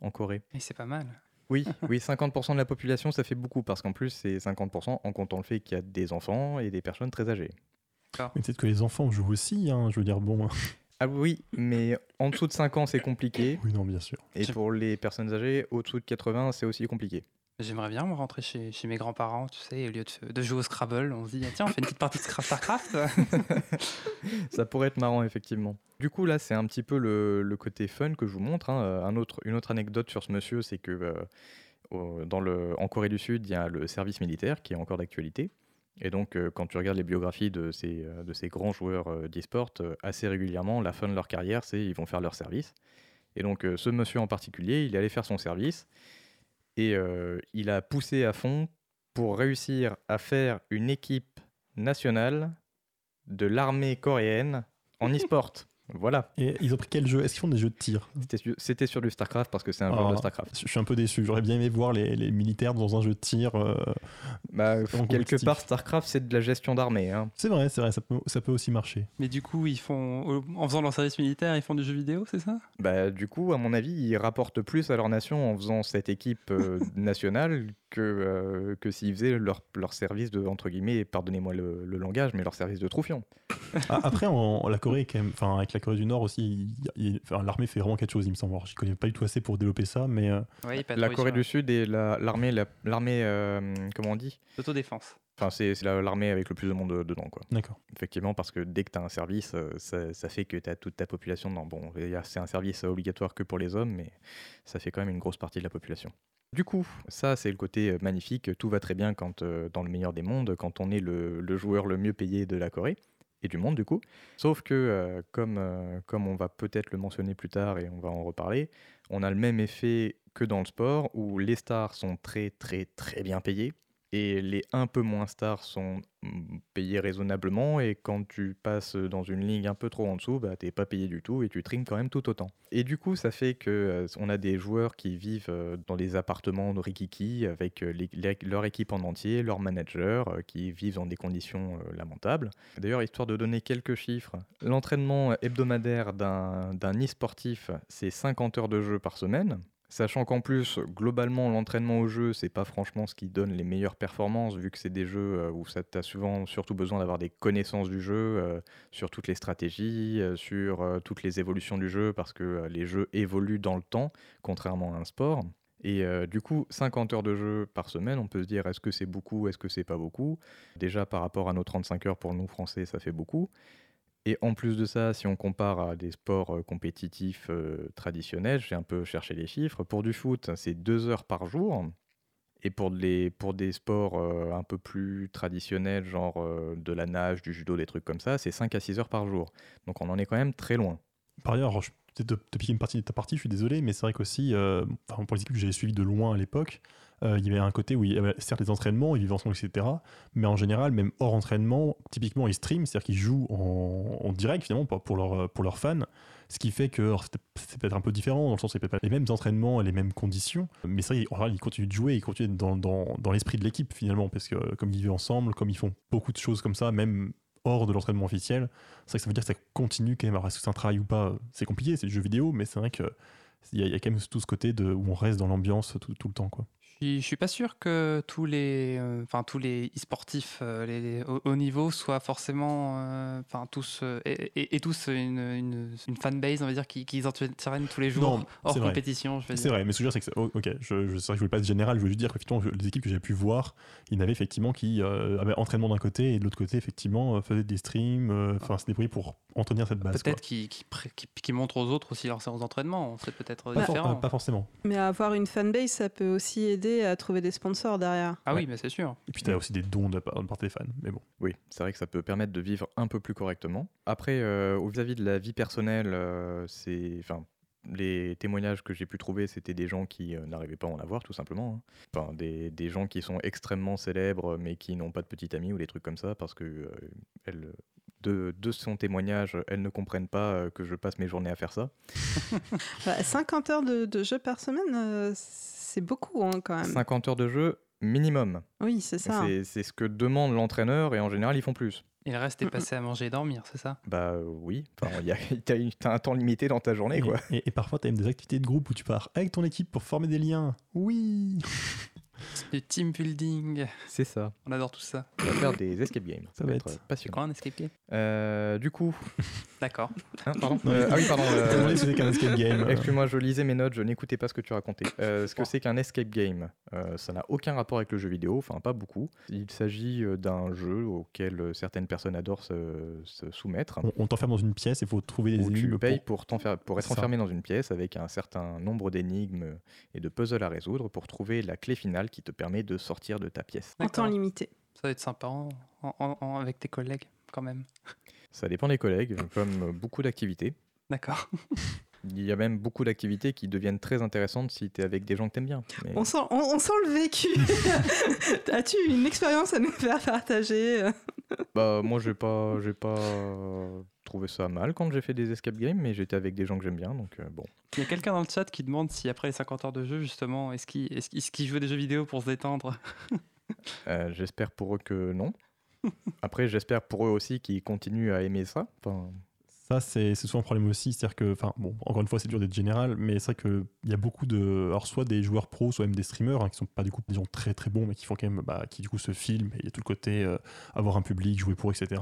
en Corée. Et c'est pas mal. Oui, oui, 50% de la population, ça fait beaucoup parce qu'en plus, c'est 50% en comptant le fait qu'il y a des enfants et des personnes très âgées. Mais peut-être que les enfants jouent aussi, hein, je veux dire, bon. Ah oui, mais en dessous de 5 ans, c'est compliqué. Oui, non, bien sûr. Et pour les personnes âgées, au-dessous de 80, c'est aussi compliqué. J'aimerais bien me rentrer chez, chez mes grands-parents, tu sais, au lieu de, de jouer au Scrabble, on se dit, ah, tiens, on fait une petite partie de Starcraft. Ça pourrait être marrant, effectivement. Du coup, là, c'est un petit peu le, le côté fun que je vous montre. hein. Euh, Un autre, une autre anecdote sur ce monsieur, c'est que euh, dans le, en Corée du Sud, il y a le service militaire qui est encore d'actualité. Et donc, euh, quand tu regardes les biographies de ces, euh, grands joueurs euh, d'e-sport, euh, assez régulièrement, la fin de leur carrière, c'est ils vont faire leur service. Et donc, ce monsieur en particulier, il est allé faire son service et il a poussé à fond pour réussir à faire une équipe nationale de l'armée coréenne en e-sport. Voilà, Et ils ont pris quel jeu? Est-ce qu'ils font des jeux de tir? C'était su- c'était sur du StarCraft parce que c'est un joueur de Ah. StarCraft. Je suis un peu déçu. J'aurais bien aimé voir les, les militaires dans un jeu de tir. euh, Bah, quelque part, StarCraft, c'est de la gestion d'armée. hein. C'est vrai, c'est vrai, ça peut, ça peut aussi marcher. Mais du coup, ils font, en faisant leur service militaire, ils font du jeu vidéo, c'est ça? Bah, du coup, à mon avis, ils rapportent plus à leur nation en faisant cette équipe euh, nationale que, euh, que s'ils faisaient leur, leur service de, entre guillemets, pardonnez-moi le, le langage, mais leur service de troufion. Ah, après, en, en- la Corée, quand même, enfin, avec la Corée du Nord aussi, enfin, l'armée fait vraiment quelque chose, il me semble. Alors, Je connais pas du tout assez pour développer ça, mais euh, Oui, La Corée du Sud et la- l'armée, la, l'armée, euh, comment on dit? Autodéfense. Enfin, c'est c'est la- l'armée avec le plus de monde de- dedans, quoi. d'accord. Effectivement, parce que dès que tu as un service, euh, ça, ça fait que tu as toute ta population dedans. Bon, c'est un service obligatoire que pour les hommes, mais ça fait quand même une grosse partie de la population. Du coup, ça, c'est le côté euh, magnifique. Tout va très bien quand, euh, dans le meilleur des mondes, quand on est le, le joueur le mieux payé de la Corée et du monde, du coup. Sauf que, euh, comme, euh, comme on va peut-être le mentionner plus tard et on va en reparler, on a le même effet que dans le sport où les stars sont très, très, très bien payées et les un peu moins stars sont mm, payés raisonnablement et quand tu passes dans une ligne un peu trop en dessous, bah, t'es pas payé du tout et tu trimes quand même tout autant. Et du coup, ça fait que euh, on a des joueurs qui vivent euh, dans des appartements de Rikiki avec euh, leur équipe en entier, leur manager, qui vivent dans des conditions lamentables. D'ailleurs, histoire de donner quelques chiffres, l'entraînement hebdomadaire d'un e-sportif, c'est 50 heures de jeu par semaine. Sachant qu'en plus, globalement, l'entraînement au jeu, c'est pas franchement ce qui donne les meilleures performances, vu que c'est des jeux euh, où ça t'as souvent surtout besoin d'avoir des connaissances du jeu, euh, sur toutes les stratégies, euh, sur toutes les évolutions du jeu, parce que les jeux évoluent dans le temps, contrairement à un sport. Et du coup, 50 heures de jeu par semaine, on peut se dire est-ce que c'est beaucoup, est-ce que c'est pas beaucoup? Déjà, par rapport à nos 35 heures pour nous Français, ça fait beaucoup. Et en plus de ça, si on compare à des sports euh, compétitifs euh, traditionnels, j'ai un peu cherché les chiffres. Pour du foot, c'est 2 heures par jour. Et pour, des sports euh, un peu plus traditionnels, genre de la nage, du judo, des trucs comme ça, c'est 5 à 6 heures par jour. Donc on en est quand même très loin. Par ailleurs, je peut-être te, piquer une partie de ta partie, je suis désolé, mais c'est vrai qu'aussi, pour les équipes que j'avais suivies de loin à l'époque, euh, il y avait un côté où il y avait certes les entraînements, ils vivent ensemble, etc. Mais en général, même hors entraînement, typiquement ils streament, c'est-à-dire qu'ils jouent en, direct finalement pour, leur- pour leurs fans. Ce qui fait que c'est peut-être un peu différent, dans le sens où c'est peut-être pas les mêmes entraînements et les mêmes conditions. Mais ça, en général, ils continuent de jouer, ils continuent dans, dans, dans l'esprit de l'équipe finalement, parce que comme ils vivent ensemble, comme ils font beaucoup de choses comme ça, même hors de l'entraînement officiel, c'est vrai que ça veut dire que ça continue quand même. Alors, est-ce que c'est un travail ou pas C'est compliqué, c'est du jeu vidéo, mais c'est vrai que il y, a- il y a quand même tout ce côté de, où on reste dans l'ambiance tout, tout le temps. Quoi. Je suis- je suis pas sûr que tous les, euh, enfin tous les e-sportifs euh, les, hauts niveaux soient forcément, euh, enfin tous euh, et, et- et tous une, une, une fanbase, on va dire, qui, qui interviennent tous les jours Non, hors c'est vrai. compétition. C'est vrai, mais ce que je veux dire, c'est que oh, ok, je, je, c'est vrai que je voulais pas être général, je voulais juste dire qu'effectivement, les équipes que j'avais pu voir, il y en avait effectivement qui euh, avaient entraînement d'un côté et de l'autre côté, effectivement, euh, faisaient des streams, euh, enfin, se débrouillaient pour entretenir cette base. Peut-être qu'ils qui, montrent aux autres aussi leurs séances d'entraînement. C'est peut-être for- différent. pas- pas forcément. Mais avoir une fanbase, ça peut aussi aider à trouver des sponsors derrière. Ah Ouais. oui, mais c'est sûr. Et puis, tu as aussi des dons de part, de part des fans. Mais bon. Oui, c'est vrai que ça peut permettre de vivre un peu plus correctement. Après, euh, au vis-à-vis de la vie personnelle, euh, c'est, enfin, les témoignages que j'ai pu trouver, c'était des gens qui euh, n'arrivaient pas à en avoir, tout simplement. hein. Enfin, des, des gens qui sont extrêmement célèbres, mais qui n'ont pas de petite amie ou des trucs comme ça, parce que euh, elles, de, de son témoignage, elles ne comprennent pas euh, que je passe mes journées à faire ça. Bah, 50 heures de, de jeu par semaine, euh, c'est beaucoup hein, quand même. 50 heures de jeu minimum. Oui, c'est ça. C'est c'est ce que demande l'entraîneur, et en général, ils font plus. Et le reste est mm. passé à manger et dormir, c'est ça? Bah euh, oui, enfin, il y a- t'as t'as un temps limité dans ta journée, Et, quoi. et- et parfois, tu as même des activités de groupe où tu pars avec ton équipe pour former des liens. Oui Du team building. C'est ça. On adore tout ça. On va faire des escape games. Ça va être- C'est passionnant. quoi un escape game? Euh, du coup, D'accord. hein, pardon? Euh, ah oui, pardon. Euh, t'ai demandé si c'était qu'un escape game. Excuse-moi, je lisais mes notes, je n'écoutais pas ce que tu racontais. Euh, ce que c'est qu'un escape game, euh, ça n'a aucun rapport avec le jeu vidéo, enfin pas beaucoup. Il s'agit d'un jeu auquel certaines personnes adorent se, se soumettre, On, on t'enferme dans une pièce et il faut trouver des où tu énigmes payes pour- pour, être enfermé dans une pièce avec un certain nombre d'énigmes et de puzzles à résoudre pour trouver la clé finale qui te permet de sortir de ta pièce. En temps limité. Ça va être sympa en- en- en- avec tes collègues, quand même. Ça dépend des collègues, comme beaucoup d'activités. D'accord. Il y a même beaucoup d'activités qui deviennent très intéressantes si tu es avec des gens que tu aimes bien. Mais- On sent, on, on sent le vécu. As-tu une expérience à nous faire partager? Bah moi j'ai pas j'ai pas trouvé ça mal quand j'ai fait des escape games mais j'étais avec des gens que j'aime bien donc euh, bon. Il y a quelqu'un dans le chat qui demande si après les 50 heures de jeu, justement, est-ce qu'il est est qu'il joue à des jeux vidéo pour se détendre? Euh, j'espère pour eux que non. Après j'espère pour eux aussi qu'ils continuent à aimer ça. Enfin, Ça, c'est souvent un problème aussi. C'est-à-dire que, enfin, bon, encore une fois, c'est dur d'être général, mais c'est vrai qu'il y a beaucoup de. Alors, soit des joueurs pros, soit même des streamers hein, qui sont pas du coup des gens très très bons, mais qui font quand même. Bah, qui du coup se filment, et il y a tout le côté euh, avoir un public, jouer pour, etc.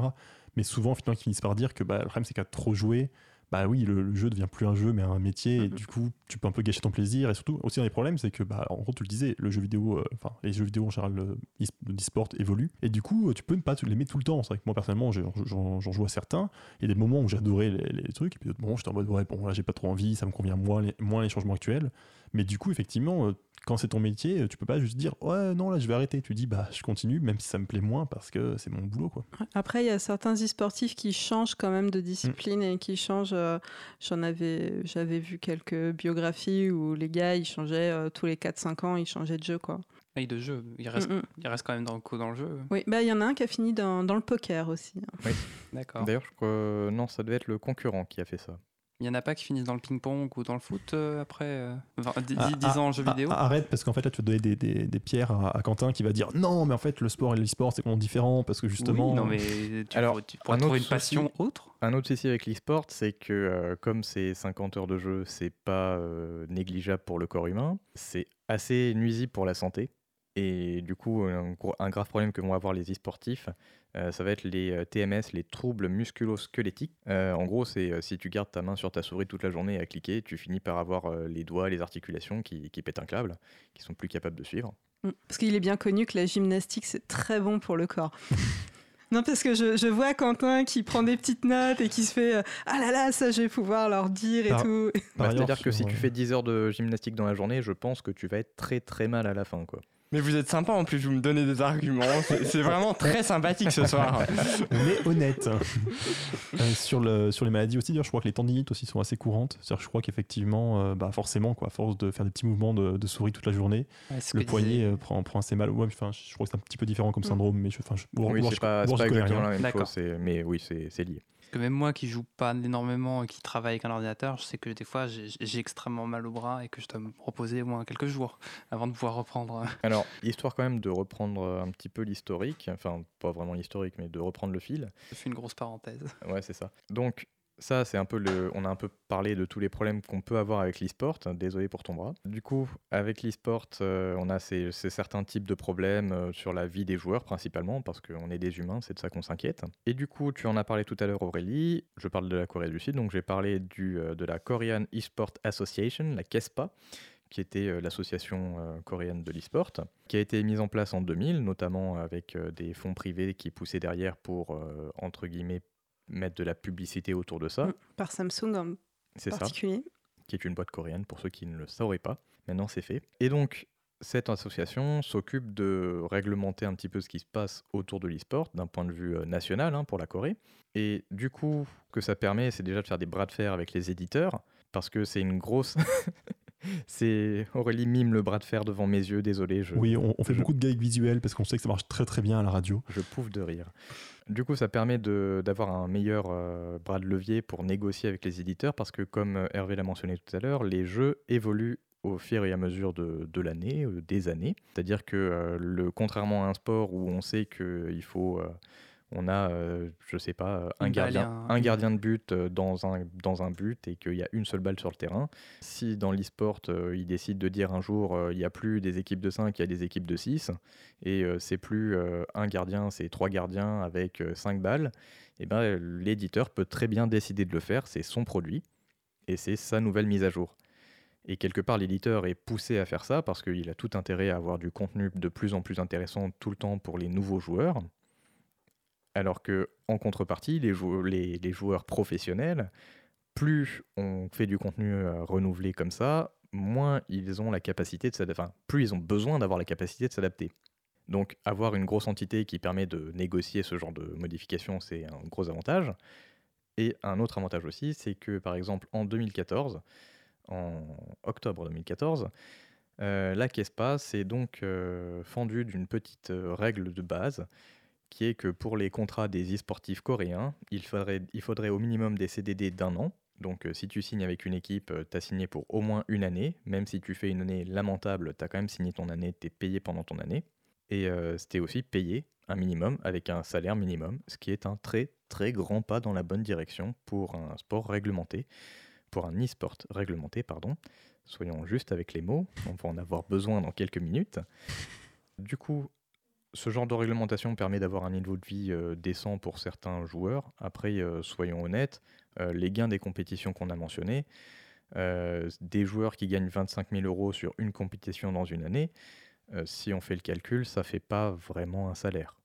Mais souvent, finalement, ils finissent par dire que bah, le problème, c'est qu'à trop jouer, bah oui, le, le jeu devient plus un jeu, mais un métier, et Mhm. du coup, tu peux un peu gâcher ton plaisir. Et surtout, aussi, un des problèmes, c'est que, bah, en gros, tu le disais, le jeu vidéo, euh, les jeux vidéo en général, le e- l'e-sport évolue, et du coup, tu peux ne pas l'aimer tout le temps. C'est vrai que moi, personnellement, j'en j'en joue à certains. Il y a des moments où j'adorais les, les trucs, et puis d'autres moments, j'étais en mode, ouais, bon, là, j'ai pas trop envie, ça me convient moins les, moins les changements actuels. Mais du coup, effectivement, euh, quand c'est ton métier, tu peux pas juste dire, ouais, non, là, je vais arrêter. Tu dis, bah, je continue, même si ça me plaît moins, parce que c'est mon boulot, quoi. Après, il y a certains e-sportifs qui changent quand même de discipline et qui changent. euh, J'en avais, j'avais vu quelques biographies où les gars, ils changeaient euh, tous les 4-5 ans, ils changeaient de jeu, quoi. Et de jeu, il reste, Mm, mm. il reste quand même dans le coup dans le jeu. Oui, bah il y en a un qui a fini dans, dans le poker aussi. D'accord. D'ailleurs je crois non ça devait être le concurrent qui a fait ça. Il y en a pas qui finissent dans le ping-pong ou dans le foot euh, après euh, 20 10, Ah, 10 ans en jeu Ah, vidéo? ah, arrête, parce qu'en fait, là, tu vas donner des, des- des pierres à, à Quentin qui va dire non, mais en fait, le sport et l'e-sport, c'est complètement différent parce que justement. Oui, non, mais tu, Alors, tu pourrais un trouver autre une passion souci- autre? Un autre souci avec l'e-sport, c'est que euh, comme c'est 50 heures de jeu, c'est pas euh, négligeable pour le corps humain, c'est assez nuisible pour la santé. Et du coup, un, grave problème que vont avoir les e-sportifs, euh, ça va être les euh, TMS, les troubles musculo-squelettiques. Euh, en gros, c'est si tu gardes ta main sur ta souris toute la journée à cliquer, tu finis par avoir les doigts, les articulations qui, qui pètent un câble, qui sont plus capables de suivre. Mm. Parce qu'il est bien connu que la gymnastique, c'est très bon pour le corps. non, parce que je, je vois Quentin qui prend des petites notes et qui se fait euh, Ah là là, ça, je vais pouvoir leur dire et Par- tout. Bah, C'est-à-dire que si tu fais 10 heures de gymnastique dans la journée, je pense que tu vas être très très mal à la fin. Quoi. Mais vous êtes sympa en plus, vous me donnez des arguments. C'est vraiment très sympathique ce soir. On est honnête. Euh, sur, le, sur les maladies aussi, d'ailleurs, je crois que les tendinites aussi sont assez courantes. Je crois qu'effectivement, euh, bah forcément, quoi, à force de faire des petits mouvements de, de souris toute la journée, Ouais, le poignet disait- euh, prend, prend assez mal. Ouais, enfin, je crois que c'est un petit peu différent comme Mm. syndrome, mais je, enfin, je, ou- oui, c'est pas, exactement rien. la même chose, mais oui, c'est lié. Parce que même moi qui joue pas énormément et qui travaille avec un ordinateur, je sais que des fois j'ai j'ai extrêmement mal au bras et que je dois me reposer au moins quelques jours avant de pouvoir reprendre. Alors, histoire quand même de reprendre euh, un petit peu l'historique, enfin pas vraiment l'historique, mais de reprendre le fil. Je fais une grosse parenthèse. Ouais, c'est ça. Donc, ça, c'est un peu le. On a un peu parlé de tous les problèmes qu'on peut avoir avec l'e-sport. Désolé pour ton bras. Du coup, avec l'e-sport, euh, on a ces, certains types de problèmes euh, sur la vie des joueurs, principalement, parce qu'on est des humains, c'est de ça qu'on s'inquiète. Et du coup, tu en as parlé tout à l'heure, Aurélie. Je parle de la Corée du Sud, donc j'ai parlé du, euh, de la Korean e-sport Association, la KESPA qui était l'association coréenne de l'e-sport, qui a été mise en place en 2000, notamment avec des fonds privés qui poussaient derrière pour, entre guillemets, mettre de la publicité autour de ça. Mm. Par Samsung en C'est ça, particulier. qui est une boîte coréenne pour ceux qui ne le sauraient pas. Maintenant, c'est fait. Et donc, cette association s'occupe de réglementer un petit peu ce qui se passe autour de l'e-sport d'un point de vue euh, national hein, pour la Corée. Et du coup, ce que ça permet, c'est déjà de faire des bras de fer avec les éditeurs, parce que c'est une grosse... c'est Aurélie mime le bras de fer devant mes yeux, désolé. Je... Oui, on, on fait je- beaucoup de gags visuels parce qu'on sait que ça marche très très bien à la radio. Je pouffe de rire. Du coup, ça permet d'avoir un meilleur euh, bras de levier pour négocier avec les éditeurs parce que, comme euh, Hervé l'a mentionné tout à l'heure, les jeux évoluent au fur et à mesure de, l'année, euh, des années. C'est-à-dire que, le, contrairement à un sport où on sait qu'il faut. Euh, on a, euh, je sais pas, un Une balle et gardien, un- un gardien de but euh, dans un, dans un but et qu'il y a une seule balle sur le terrain. Si dans l'e-sport, euh, ils décident de dire un jour, euh, il n'y a plus des équipes de 5, il y a des équipes de 6, et euh, c'est plus euh, un gardien, c'est trois gardiens avec 5 balles, et ben, euh, l'éditeur peut très bien décider de le faire, c'est son produit, et c'est sa nouvelle mise à jour. Et quelque part, l'éditeur est poussé à faire ça parce qu'il a tout intérêt à avoir du contenu de plus en plus intéressant tout le temps pour les nouveaux joueurs. Alors que, en contrepartie, les, jou- les- les joueurs professionnels, plus on fait du contenu euh, renouvelé comme ça, moins ils ont la capacité de s'adapter. Enfin, plus ils ont besoin d'avoir la capacité de s'adapter. Donc, avoir une grosse entité qui permet de négocier ce genre de modifications, c'est un gros avantage. Et un autre avantage aussi, c'est que par exemple en 2014, en octobre 2014, euh, la KESPA s'est donc euh, fendue d'une petite règle de base qui est que pour les contrats des e-sportifs coréens, il faudrait, il faudrait au minimum des CDD d'un an. Donc euh, si tu signes avec une équipe, tu as signé pour au moins une année. Même si tu fais une année lamentable, tu as quand même signé ton année, tu es payé pendant ton année. Et euh, c'était aussi payé un minimum avec un salaire minimum, ce qui est un très très grand pas dans la bonne direction pour un sport réglementé, pour un e-sport réglementé, pardon. Soyons justes avec les mots, on va en avoir besoin dans quelques minutes. Du coup, ce genre de réglementation permet d'avoir un niveau de vie euh, décent pour certains joueurs. Après, euh, soyons honnêtes, euh, les gains des compétitions qu'on a mentionnées, des joueurs qui gagnent 25 000 euros sur une compétition dans une année, si on fait le calcul, ça fait pas vraiment un salaire.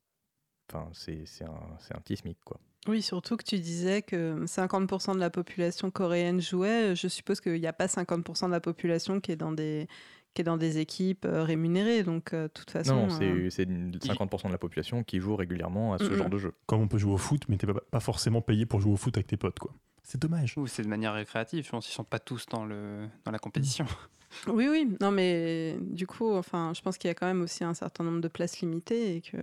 Enfin, c'est un, un petit SMIC, quoi. Oui, surtout que tu disais que 50% de la population coréenne jouait. Je suppose qu'il n'y a pas 50% de la population qui est dans des, qui est dans des équipes euh, rémunérées. Donc, euh, de toute façon. non, euh, c'est c'est 50% de la population qui joue régulièrement à ce genre de jeu. Comme on peut jouer au foot, mais t'es pas, pas forcément payé pour jouer au foot avec tes potes, quoi. C'est dommage. Ou c'est de manière récréative, je pense qu'ils sont pas tous dans, le, dans la compétition. Oui, oui. Non, mais du coup, enfin, je pense qu'il y a quand même aussi un certain nombre de places limitées et que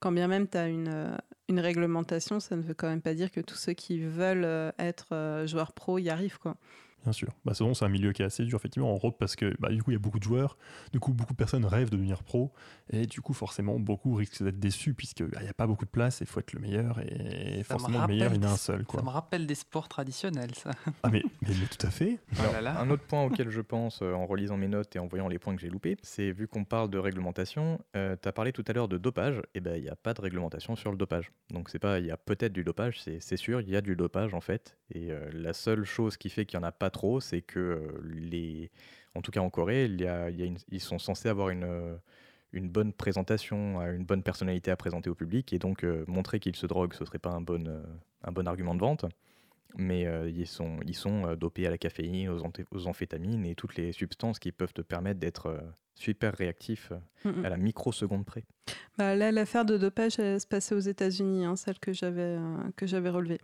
quand bien même tu as une, une réglementation, ça ne veut quand même pas dire que tous ceux qui veulent être joueurs pro y arrivent, quoi. Bien sûr. Bah, c'est bon, c'est un milieu qui est assez dur, effectivement, en road, parce que bah, du coup, il y a beaucoup de joueurs. Du coup, beaucoup de personnes rêvent de devenir pro. Et du coup, forcément, beaucoup risquent d'être déçus, puisqu'il n'y a pas beaucoup de place, il faut être le meilleur. Et Ça me forcément, le meilleur, il y en a un seul. Quoi. Ça me rappelle des sports traditionnels, ça. Ah, mais, mais, mais tout à fait. Oh Alors, là là. Un autre point auquel je pense euh, en relisant mes notes et en voyant les points que j'ai loupés, c'est vu qu'on parle de réglementation, tu as parlé tout à l'heure de dopage, et ben il n'y a pas de réglementation sur le dopage. Donc c'est pas, il y a peut-être du dopage, c'est c'est sûr, il y a du dopage en fait. Et euh, la seule chose qui fait qu'il n'y en a pas trop, c'est que les, en tout cas en Corée, il y a, il y a une- ils sont censés avoir une une bonne présentation, une bonne personnalité à présenter au public, et donc euh, montrer qu'ils se droguent, ce serait pas un bon, euh, un bon argument de vente mais euh, ils sont, ils sont dopés à la caféine, aux, amphétamines et toutes les substances qui peuvent te permettre d'être super réactif euh, Mm, mm. à la microseconde près. Bah, là, l'affaire de dopage, elle se passait aux États-Unis, hein, celle que j'avais euh, que j'avais relevée.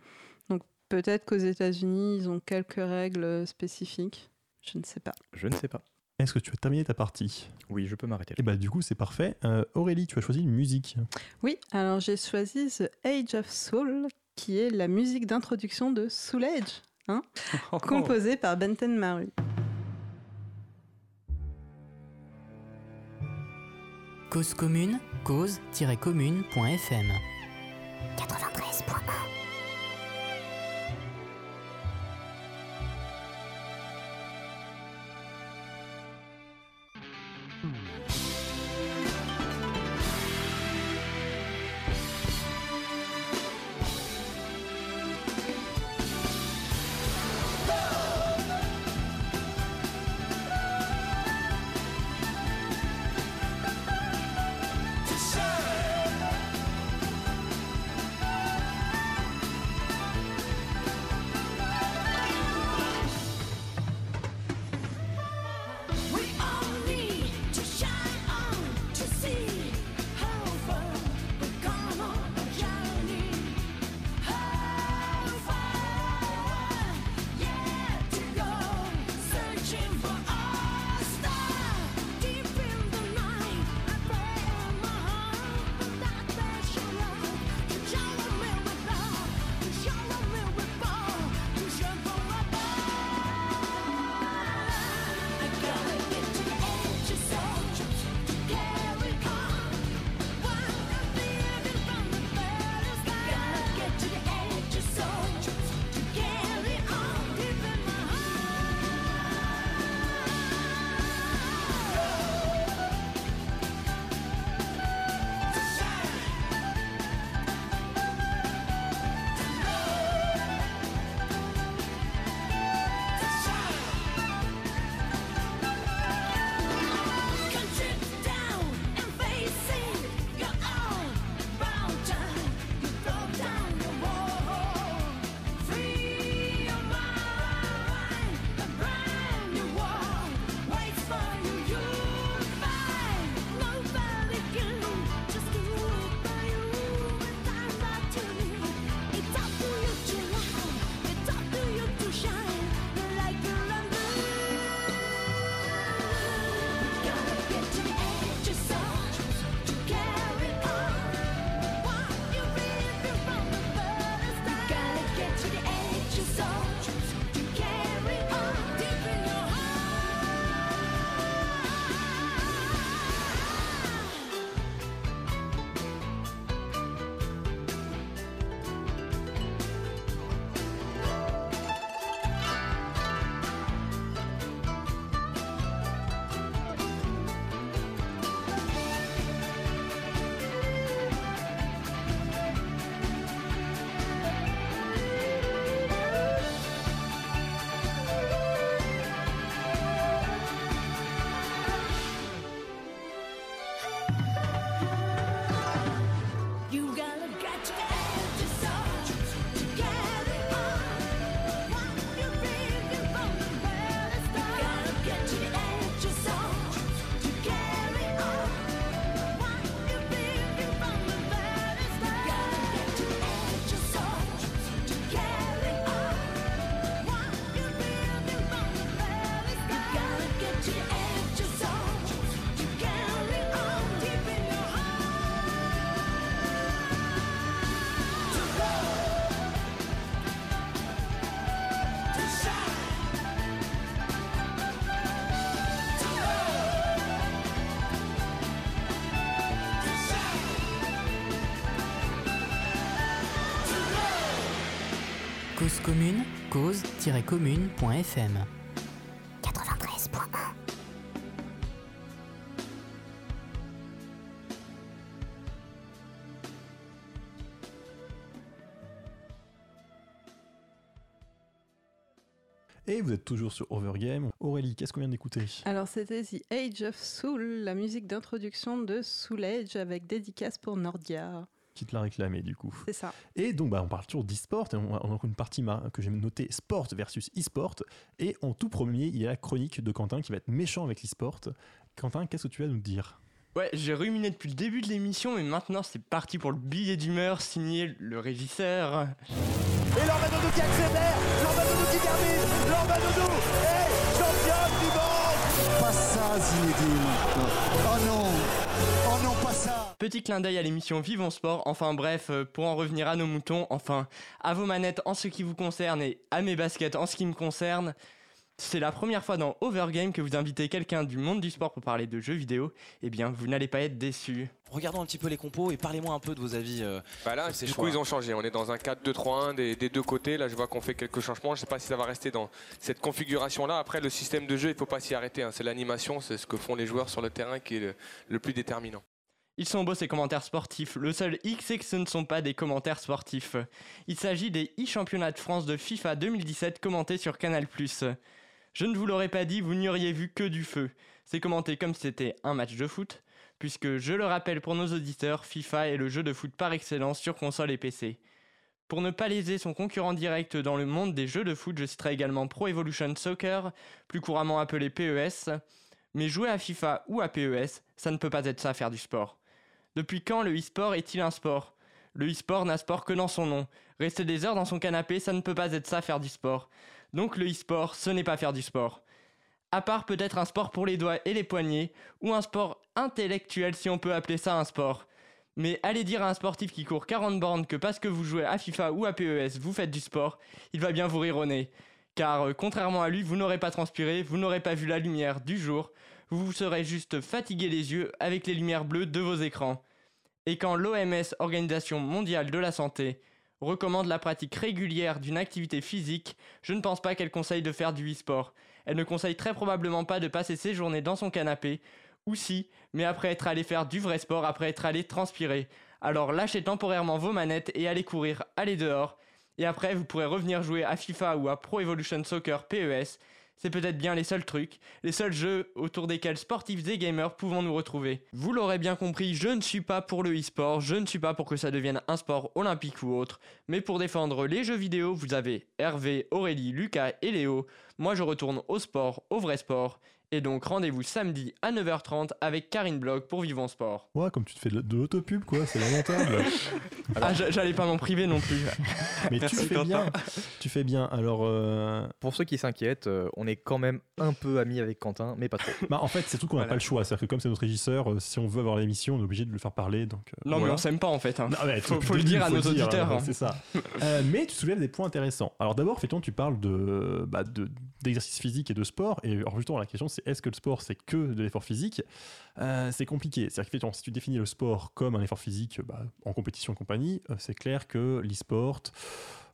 Donc peut-être qu'aux États-Unis, ils ont quelques règles spécifiques. Je ne sais pas. Je ne sais pas. Est-ce que tu as terminé ta partie? Oui, je peux m'arrêter. Et là. bah, du coup, c'est parfait. Euh, Aurélie, tu as choisi une musique. Oui, alors j'ai choisi The Age of Soul, qui est la musique d'introduction de Soul Age, Oh. composée par Benten Maru. Cause commune, cause-commune.fm. commune, cause-commune.fm. 93.1 Et vous êtes toujours sur Overgame. Aurélie, qu'est-ce qu'on vient d'écouter? Alors c'était The Age of Soul, la musique d'introduction de Soul Age avec dédicace pour Nordia. Qui te l'a réclamé du coup C'est ça. Et donc, bah, on parle toujours d'e-sport. Et on a a une partie ma- que j'ai notée sport versus e-sport. Et en tout premier, il y a la chronique de Quentin qui va être méchant avec l'e-sport. Quentin, qu'est-ce que tu vas nous dire? Ouais, j'ai ruminé depuis le début de l'émission, mais maintenant c'est parti pour le billet d'humeur signé le régisseur. Et Lormadoudou qui accélère Lormadoudou qui termine Lormadoudou est champion du monde Pas ça, Zinedine. Oh non. Petit clin d'œil à l'émission Vivons Sport, enfin bref, euh, pour en revenir à nos moutons, enfin, à vos manettes en ce qui vous concerne et à mes baskets en ce qui me concerne. C'est la première fois dans Overgame que vous invitez quelqu'un du monde du sport pour parler de jeux vidéo. Eh bien, vous n'allez pas être déçus. Regardons un petit peu les compos et parlez-moi un peu de vos avis. euh, Bah là, du choix. coup, ils ont changé. On est dans un 4-2-3-1 des, des deux côtés. Là, je vois qu'on fait quelques changements. Je sais pas si ça va rester dans cette configuration-là. Après, le système de jeu, il faut pas s'y arrêter. hein. C'est l'animation, c'est ce que font les joueurs sur le terrain qui est le, le plus déterminant. Ils sont beaux ces commentaires sportifs. Le seul X c'est que ce ne sont pas des commentaires sportifs. Il s'agit des e-championnats de France de FIFA 2017 commentés sur Canal+. Je ne vous l'aurais pas dit, vous n'y auriez vu que du feu. C'est commenté comme si c'était un match de foot, puisque je le rappelle pour nos auditeurs, FIFA est le jeu de foot par excellence sur console et PC. Pour ne pas léser son concurrent direct dans le monde des jeux de foot, je citerai également Pro Evolution Soccer, plus couramment appelé PES. Mais jouer à FIFA ou à PES, ça ne peut pas être ça faire du sport. Depuis quand le e-sport est-il un sport? Le e-sport n'a sport que dans son nom. Rester des heures dans son canapé, ça ne peut pas être ça faire du sport. Donc le e-sport, ce n'est pas faire du sport. À part peut-être un sport pour les doigts et les poignets, ou un sport intellectuel si on peut appeler ça un sport. Mais allez dire à un sportif qui court 40 bornes que parce que vous jouez à FIFA ou à PES, vous faites du sport, il va bien vous rire. Car euh, contrairement à lui, vous n'aurez pas transpiré, vous n'aurez pas vu la lumière du jour, vous serez juste fatigué les yeux avec les lumières bleues de vos écrans. Et quand l'OMS, Organisation mondiale de la santé, recommande la pratique régulière d'une activité physique, je ne pense pas qu'elle conseille de faire du e-sport. Elle ne conseille très probablement pas de passer ses journées dans son canapé, ou si, mais après être allé faire du vrai sport, après être allé transpirer. Alors lâchez temporairement vos manettes et allez courir, allez dehors, et après vous pourrez revenir jouer à FIFA ou à Pro Evolution Soccer PES. C'est peut-être bien les seuls trucs, les seuls jeux autour desquels sportifs et gamers pouvons nous retrouver. Vous l'aurez bien compris, je ne suis pas pour le e-sport, je ne suis pas pour que ça devienne un sport olympique ou autre, mais pour défendre les jeux vidéo, vous avez Hervé, Aurélie, Lucas et Léo. Moi je retourne au sport, au vrai sport, et donc rendez-vous samedi à 9h30 avec Karine Blog pour Vivons Sport. Ouais, comme tu te fais de, de l'autopub, quoi, c'est lamentable. Ah, j'a- j'allais pas m'en priver non plus. Mais tu Merci, fais Quentin. bien. Tu fais bien. Alors, euh, Pour ceux qui s'inquiètent, euh, on est quand même un peu amis avec Quentin, mais pas trop. bah, en fait, c'est tout qu'on n'a Voilà. pas le choix. C'est-à-dire que comme c'est notre régisseur, euh, si on veut avoir l'émission, on est obligé de le faire parler. Donc, euh, Non mais on s'aime pas en fait. hein. Non, mais faut, le dire à nos auditeurs. euh, hein. C'est ça. Euh, mais tu soulèves des points intéressants. Alors d'abord, effectivement, tu parles de, bah, de- d'exercice physique et de sport. Et alors justement, la question, c'est est-ce que le sport, c'est que de l'effort physique? Euh, C'est compliqué. C'est-à-dire qu'effectivement, si tu définis le sport comme un effort physique bah, en compétition et compagnie, euh, c'est clair que l'e-sport...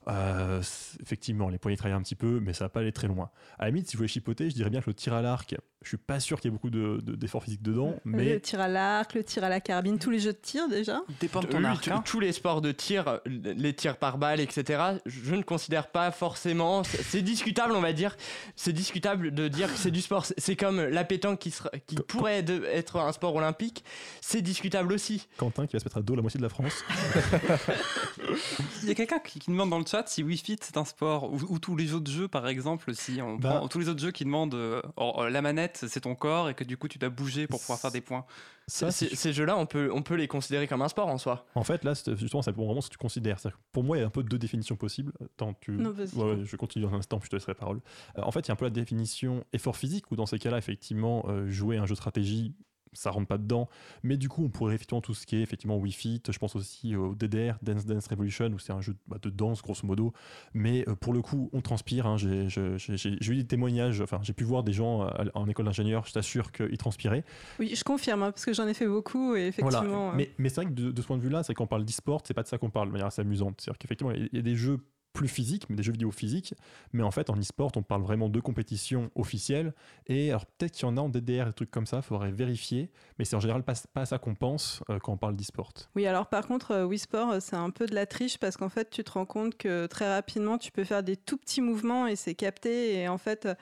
euh, effectivement, les poignets travaillent un petit peu, mais ça va pas aller très loin. À la limite, si je voulais chipoter, je dirais bien que le tir à l'arc, je suis pas sûr qu'il y ait beaucoup de- de- d'efforts physiques dedans, mais Le tir à l'arc, le tir à la carabine, tous les jeux de tir déjà. Dépend de Oui, ton arc. tous- hein. tous les sports de tir, euh, les tirs par balle, etc., je ne considère pas forcément. C'est c'est discutable, on va dire. C'est discutable de dire que c'est du sport. C'est- comme la pétanque qui, sera- qui pourrait de- être un sport olympique. C'est discutable aussi. Quentin qui va se mettre à dos la moitié de la France. Il y a quelqu'un qui, qui demande dans le chat si Wii Fit c'est un sport ou, ou tous les autres jeux par exemple si on Bah. prend tous les autres jeux qui demandent euh, euh, la manette c'est ton corps et que du coup tu dois bouger pour pouvoir faire des points. Ça, Ces- jeux-là, on peut, on peut les considérer comme un sport en soi. En fait, là, justement, ça dépend vraiment ce que tu considères. Pour moi, il y a un peu deux définitions possibles. Attends, tu... Non, vas-y. Ouais, ouais, je continue dans un instant, puis je te laisserai la parole. Euh, en fait, il y a un peu la définition effort physique, où dans ces cas-là, effectivement, euh, jouer à un jeu de stratégie, ça rentre pas dedans. Mais du coup, on pourrait effectivement tout ce qui est effectivement Wii Fit. Je pense aussi au DDR, Dance Dance Revolution, où c'est un jeu bah, de danse, grosso modo. Mais euh, pour le coup, on transpire. hein. J'ai eu des témoignages, enfin, j'ai pu voir des gens euh, en école d'ingénieur, je t'assure qu'ils transpiraient. Oui, je confirme, hein, parce que j'en ai fait beaucoup et effectivement. Voilà. euh, Mais, mais c'est vrai que de, de ce point de vue-là, c'est quand on parle d'e-sport, c'est pas de ça qu'on parle de manière assez amusante. C'est-à-dire qu'effectivement, il y a des jeux plus physiques, mais des jeux vidéo physiques. Mais en fait, en e-sport, on parle vraiment de compétition officielle. Et alors, peut-être qu'il y en a en DDR, des trucs comme ça, il faudrait vérifier. Mais c'est en général pas, pas ça qu'on pense euh, quand on parle d'e-sport. Oui, alors par contre, euh, Wii Sport, euh, c'est un peu de la triche parce qu'en fait, tu te rends compte que très rapidement, tu peux faire des tout petits mouvements et c'est capté. Et en fait, euh,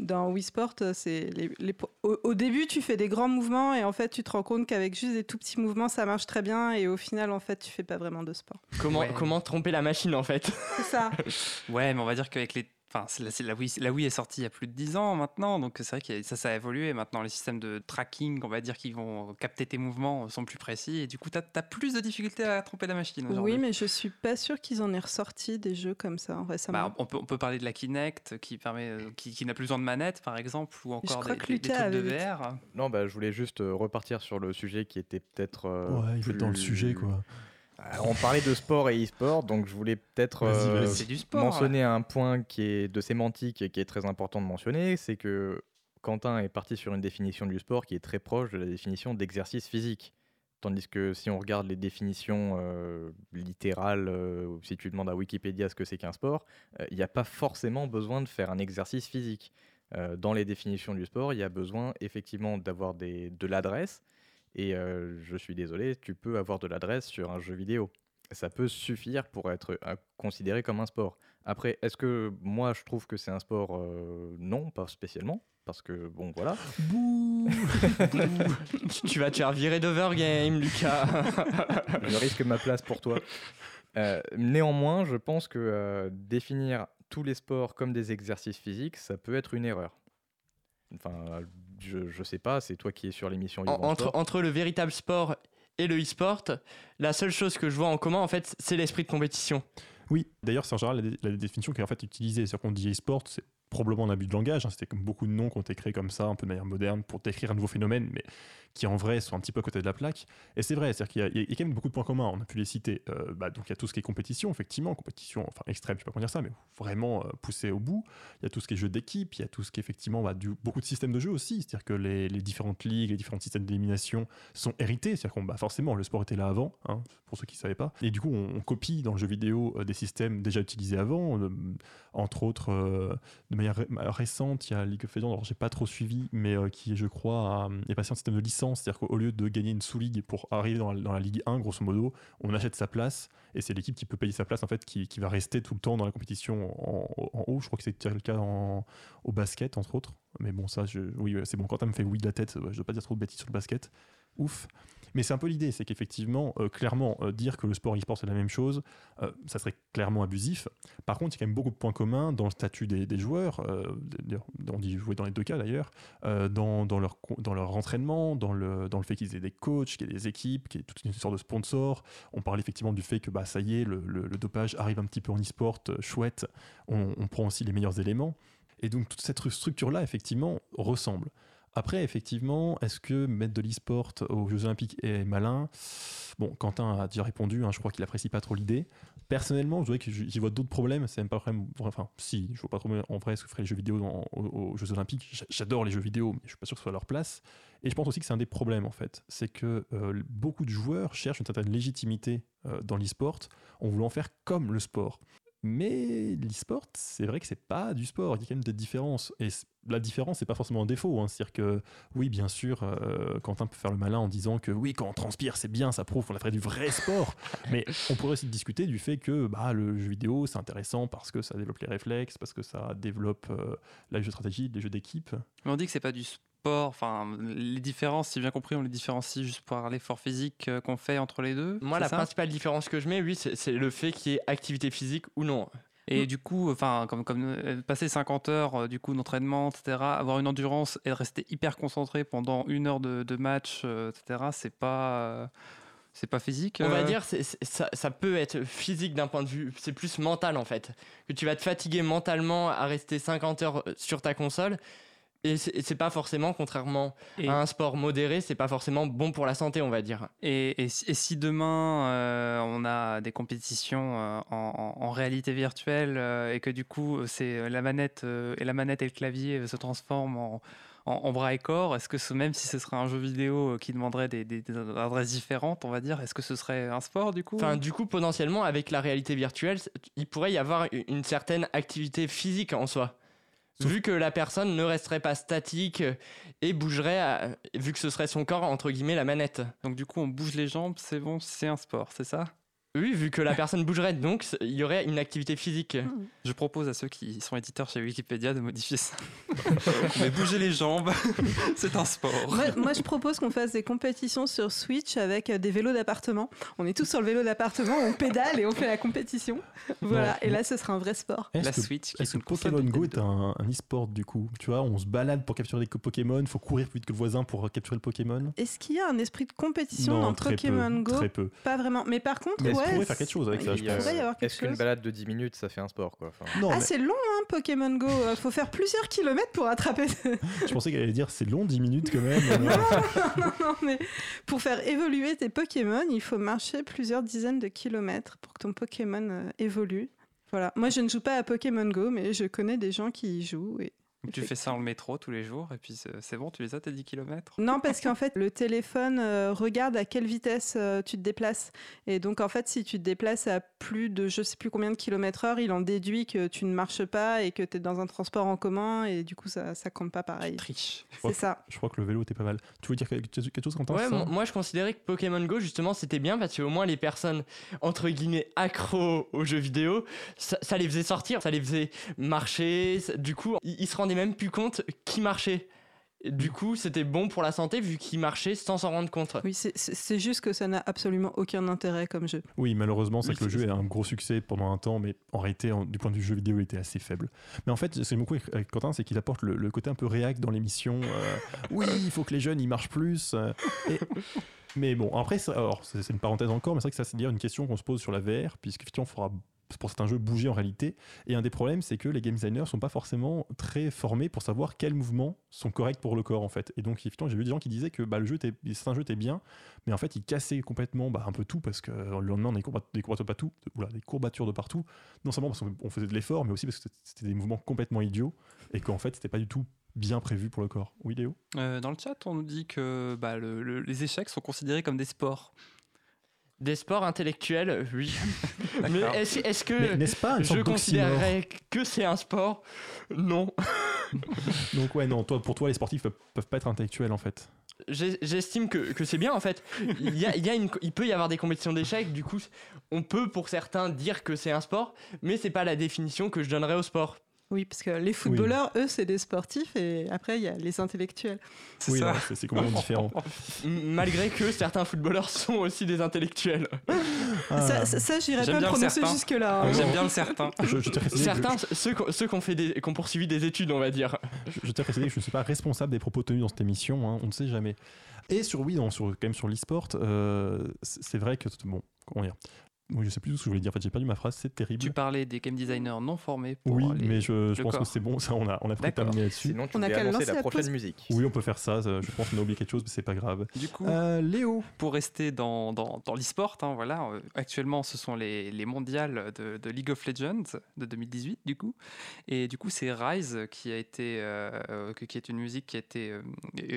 dans Wii Sport, c'est les, les- au, au début, tu fais des grands mouvements et en fait, tu te rends compte qu'avec juste des tout petits mouvements, ça marche très bien. Et au final, en fait, tu fais pas vraiment de sport. Comment, Ouais. comment tromper la machine en fait? C'est ça. Ouais, mais on va dire qu'avec les. Enfin, la, Wii, la Wii est sortie il y a plus de 10 ans maintenant, donc c'est vrai que ça, ça a évolué. Maintenant, les systèmes de tracking, on va dire, qui vont capter tes mouvements sont plus précis, et du coup, tu as, plus de difficultés à tromper la machine. Oui, mais je suis pas sûre qu'ils en aient ressorti des jeux comme ça récemment. Bah, on, peut, on peut parler de la Kinect qui, permet, euh, qui, qui n'a plus besoin de manette, par exemple, ou encore crois des, que des- des Lucas trucs de VR. Non, bah, je voulais juste euh, repartir sur le sujet qui était peut-être. euh, ouais, il veut être dans le plus- sujet, quoi. On parlait de sport et e-sport, donc je voulais peut-être euh, mentionner un point qui est de sémantique et qui est très important de mentionner, c'est que Quentin est parti sur une définition du sport qui est très proche de la définition d'exercice physique. Tandis que si on regarde les définitions euh, littérales, euh, si tu demandes à Wikipédia ce que c'est qu'un sport, il n'y a pas forcément besoin de faire un exercice physique. Dans les définitions du sport, il y a besoin effectivement d'avoir de l'adresse. Et euh, je suis désolé, tu peux avoir de l'adresse sur un jeu vidéo. Ça peut suffire pour être considéré comme un sport. Après, est-ce que moi je trouve que c'est un sport Euh, Non, pas spécialement. Parce que, bon, voilà. Bouh tu, tu vas te faire virer d'Overgame, Lucas. je risque ma place pour toi. Euh, néanmoins, je pense que euh, définir tous les sports comme des exercices physiques, ça peut être une erreur. Enfin, je, je sais pas, c'est toi qui es sur l'émission En- entre, le véritable sport et le e-sport, la seule chose que je vois en commun, en fait, c'est l'esprit de compétition. Oui, d'ailleurs, c'est en général la, dé- la définition qui est en fait utilisée. C'est-à-dire qu'on dit e-sport, c'est probablement un abus de langage. hein. C'était comme beaucoup de noms qui ont été créés comme ça, un peu de manière moderne, pour décrire un nouveau phénomène, mais qui en vrai sont un petit peu à côté de la plaque. Et c'est vrai, c'est-à-dire qu'il y, a- quand même beaucoup de points communs. On a pu les citer. Euh, bah, donc il y a tout ce qui est compétition, effectivement, compétition, enfin extrême, je sais pas comment dire ça, mais vraiment euh, poussé au bout. Il y a tout ce qui est jeu d'équipe, il y a tout ce qui est effectivement bah, du- beaucoup de systèmes de jeu aussi. C'est-à-dire que les, les différentes ligues, les différents systèmes d'élimination sont hérités. C'est-à-dire qu'on bah, forcément le sport était là avant, hein, pour ceux qui ne savaient pas. Et du coup, on, copie dans le jeu vidéo euh, des systèmes déjà utilisés avant. euh, entre autres, ré- récente, il y a League of alors j'ai pas trop suivi, mais euh, qui, je crois, est passé en système de licence. C'est-à-dire qu'au lieu de gagner une sous-ligue pour arriver dans la, Ligue 1, grosso modo, on achète sa place et c'est l'équipe qui peut payer sa place en fait qui, va rester tout le temps dans la compétition en, haut. Je crois que c'était le cas au basket, entre autres. Mais bon, ça, oui, c'est bon. Quentin me fait oui de la tête. Je dois pas dire trop de bêtises sur le basket. Ouf. Mais c'est un peu l'idée, c'est qu'effectivement, euh, clairement, euh, dire que le sport et e-sport c'est la même chose, euh, ça serait clairement abusif. Par contre, il y a quand même beaucoup de points communs dans le statut des, joueurs, on dit jouer dans les deux cas d'ailleurs, dans, leur, entraînement, dans le, fait qu'ils aient des coachs, qu'il y ait des équipes, qu'il y ait toute une sorte de sponsor. On parle effectivement du fait que bah, ça y est, le, dopage arrive un petit peu en e-sport, chouette, on, on prend aussi les meilleurs éléments. Et donc toute cette structure-là, effectivement, ressemble. Après, effectivement, est-ce que mettre de l'e-sport aux Jeux Olympiques est malin? Bon, Quentin a déjà répondu, hein, je crois qu'il apprécie pas trop l'idée. Personnellement, je dirais que j'y vois d'autres problèmes, c'est même pas vraiment. Enfin, si, je vois pas trop en vrai ce que feraient les jeux vidéo aux, Jeux Olympiques. J'a- J'adore les jeux vidéo, mais je suis pas sûr que ce soit à leur place. Et je pense aussi que c'est un des problèmes, en fait. C'est que euh, beaucoup de joueurs cherchent une certaine légitimité euh, dans l'e-sport en voulant faire comme le sport. Mais l'e-sport, c'est vrai que c'est pas du sport. Il y a quand même des différences. Et la différence, c'est pas forcément un défaut. hein. C'est-à-dire que, oui, bien sûr, euh, Quentin peut faire le malin en disant que oui, quand on transpire, c'est bien, ça prouve qu'on a fait du vrai sport. Mais on pourrait aussi discuter du fait que bah, le jeu vidéo, c'est intéressant parce que ça développe les réflexes, parce que ça développe euh, la jeu de stratégie, les jeux d'équipe. Mais on dit que c'est pas du sport. Enfin, les différences, si bien compris, on les différencie juste par l'effort physique euh, qu'on fait entre les deux. Moi, la principale différence que je mets, oui, c'est le fait qu'il y ait activité physique ou non. Et du coup, enfin, comme, comme euh, passer 50 heures euh, du coup d'entraînement, etc., avoir une endurance et rester hyper concentré pendant une heure de, de match, euh, etc., c'est pas, euh, c'est pas physique. On va dire, c'est- ça, ça peut être physique d'un point de vue, c'est plus mental en fait. Que tu vas te fatiguer mentalement à rester 50 heures sur ta console. Et c'est pas forcément, contrairement Et- à un sport modéré, c'est pas forcément bon pour la santé, on va dire. Et, et si- et si demain euh, on a des compétitions euh, en, réalité virtuelle euh, et que du coup c'est la manette et la manette et le clavier se transforment en, en, en bras et corps, est-ce que ce, même si ce serait un jeu vidéo qui demanderait des, des- des adresses différentes, on va dire, est-ce que ce serait un sport du coup Enfin, du coup, potentiellement, avec la réalité virtuelle, il pourrait y avoir une certaine activité physique en soi. Vu que la personne ne resterait pas statique euh, et bougerait, à- vu que ce serait son corps, entre guillemets, la manette. Donc du coup, on bouge les jambes, c'est bon, c'est un sport, c'est ça? Oui, vu que la personne bougerait, donc il y aurait une activité physique. Je propose à ceux qui sont éditeurs chez Wikipédia de modifier ça. Mais bouger les jambes, c'est un sport. Moi, moi, je propose qu'on fasse des compétitions sur Switch avec euh, des vélos d'appartement. On est tous sur le vélo d'appartement, on pédale et on fait la compétition. Voilà, et là, ce sera un vrai sport. La que- Switch, qui est que une console Pokémon Go est un, un e-sport du coup? Tu vois, on se balade pour capturer des Pokémon, il faut courir plus vite que le voisin pour capturer le Pokémon? Est-ce qu'il y a un esprit de compétition Non, dans très peu, Pokémon Go? très peu. Pas vraiment. Mais par contre, qu'on ouais. pourrait faire quelque chose avec ça, il je pourrait pense. y avoir quelque Est-ce qu'une balade de 10 minutes, ça fait un sport quoi Enfin, Non, Ah, mais c'est long, hein, Pokémon Go. Euh, Faut faire plusieurs kilomètres pour attraper. je pensais qu'elle allait dire c'est long 10 minutes quand même. non, non, non, mais pour faire évoluer tes Pokémon, il faut marcher plusieurs dizaines de kilomètres pour que ton Pokémon euh, évolue. Voilà. Moi, je ne joue pas à Pokémon Go, mais je connais des gens qui y jouent. Et... Tu fais ça dans le métro tous les jours et puis c'est bon, tu les as tes 10 km Non, parce qu'en fait, le téléphone euh, regarde à quelle vitesse euh, tu te déplaces. Et donc, en fait, si tu te déplaces à plus de je sais plus combien de kilomètres heure, il en déduit que tu ne marches pas et que tu es dans un transport en commun. Et du coup, ça, ça compte pas pareil. Triche. C'est ça. Je crois que le vélo était pas mal. Tu veux dire quelque chose, Quentin Ouais, ça mo- moi je considérais que Pokémon Go justement c'était bien parce qu'au moins les personnes entre guillemets accros aux jeux vidéo, ça, ça les faisait sortir, ça les faisait marcher. ça- Du coup, ils, ils se rendaient même plus compte qui marchait. Et Du coup, c'était bon pour la santé vu qu'ils marchaient sans s'en rendre compte. Oui, c'est- c'est c'est juste que ça n'a absolument aucun intérêt comme jeu. Oui, malheureusement, c'est Oui, que le c'est- jeu est un gros succès pendant un temps, mais en réalité, en- du point de vue jeu vidéo, il était assez faible. Mais en fait, ce que j'aime beaucoup avec- Quentin, c'est qu'il apporte le, le côté un peu réac dans l'émission. euh, oui, il faut que les jeunes, ils marchent plus. euh, et- Mais bon, après, c'est- c'est c'est une parenthèse encore, mais c'est vrai que ça, c'est dire une question qu'on se pose sur la VR, puisqu'effectivement, il faudra pour certains jeux bouger en réalité. Et un des problèmes, c'est que les game designers sont pas forcément très formés pour savoir quels mouvements sont corrects pour le corps, en fait. Et donc, effectivement, j'ai vu des gens qui disaient que bah, le jeu certains jeux étaient bien, mais en fait, ils cassaient complètement bah, un peu tout parce que le lendemain, on a des, courba- des courbatures de partout, oula, des courbatures de partout. Non seulement parce qu'on faisait de l'effort, mais aussi parce que c'était- des mouvements complètement idiots et qu'en fait, c'était pas du tout bien prévu pour le corps. Oui, Léo? Euh, dans le chat, on nous dit que bah, le- le- les échecs sont considérés comme des sports. Des sports intellectuels, oui. Mais est-ce que Mais pas je considérerais que c'est un sport? Non. Donc, ouais, non, toi, pour toi, les sportifs peuvent, peuvent pas être intellectuels en fait. J'estime que, que c'est bien en fait. Il, y a, il, y a une- il peut y avoir des compétitions d'échecs, du coup, on peut pour certains dire que c'est un sport, mais c'est pas la définition que je donnerais au sport. Oui, parce que les footballeurs, eux, c'est des sportifs et après, il y a les intellectuels. C'est Oui, ça. non, c'est complètement différent. Malgré que certains footballeurs sont aussi des intellectuels. Ah, Ça, ça, ça, j'irais J'aime pas prononcer certain. jusque-là. hein. J'aime bien le certain. je, je Certains, ceux, qui ont- ceux qui ont, fait des, qui ont poursuivi des études, on va dire. Je, à préciser que je ne suis pas responsable des propos tenus dans cette émission, hein, on ne sait jamais. Et sur, oui, non, sur, quand même sur l'e-sport, euh, c'est c'est vrai que, bon, comment dire Oui, je sais plus ce que je voulais dire, en fait, j'ai perdu ma phrase, c'est terrible. Tu parlais des game designers non formés pour oui, les- mais je, pense que c'est bon, ça, on a, on a pris D'accord. terminé là-dessus. Sinon, tu On a qu'à annoncer la la prochaine musique. Oui, on peut faire ça, ça, je pense qu'on a oublié quelque chose, mais c'est pas grave. Du coup, Euh, Léo pour rester dans, dans, dans l'e-sport, hein, voilà, euh, actuellement ce sont les, les mondiales de, de League of Legends de 2018 du coup, et du coup c'est Rise qui a été, euh, euh, qui est une musique qui a été euh,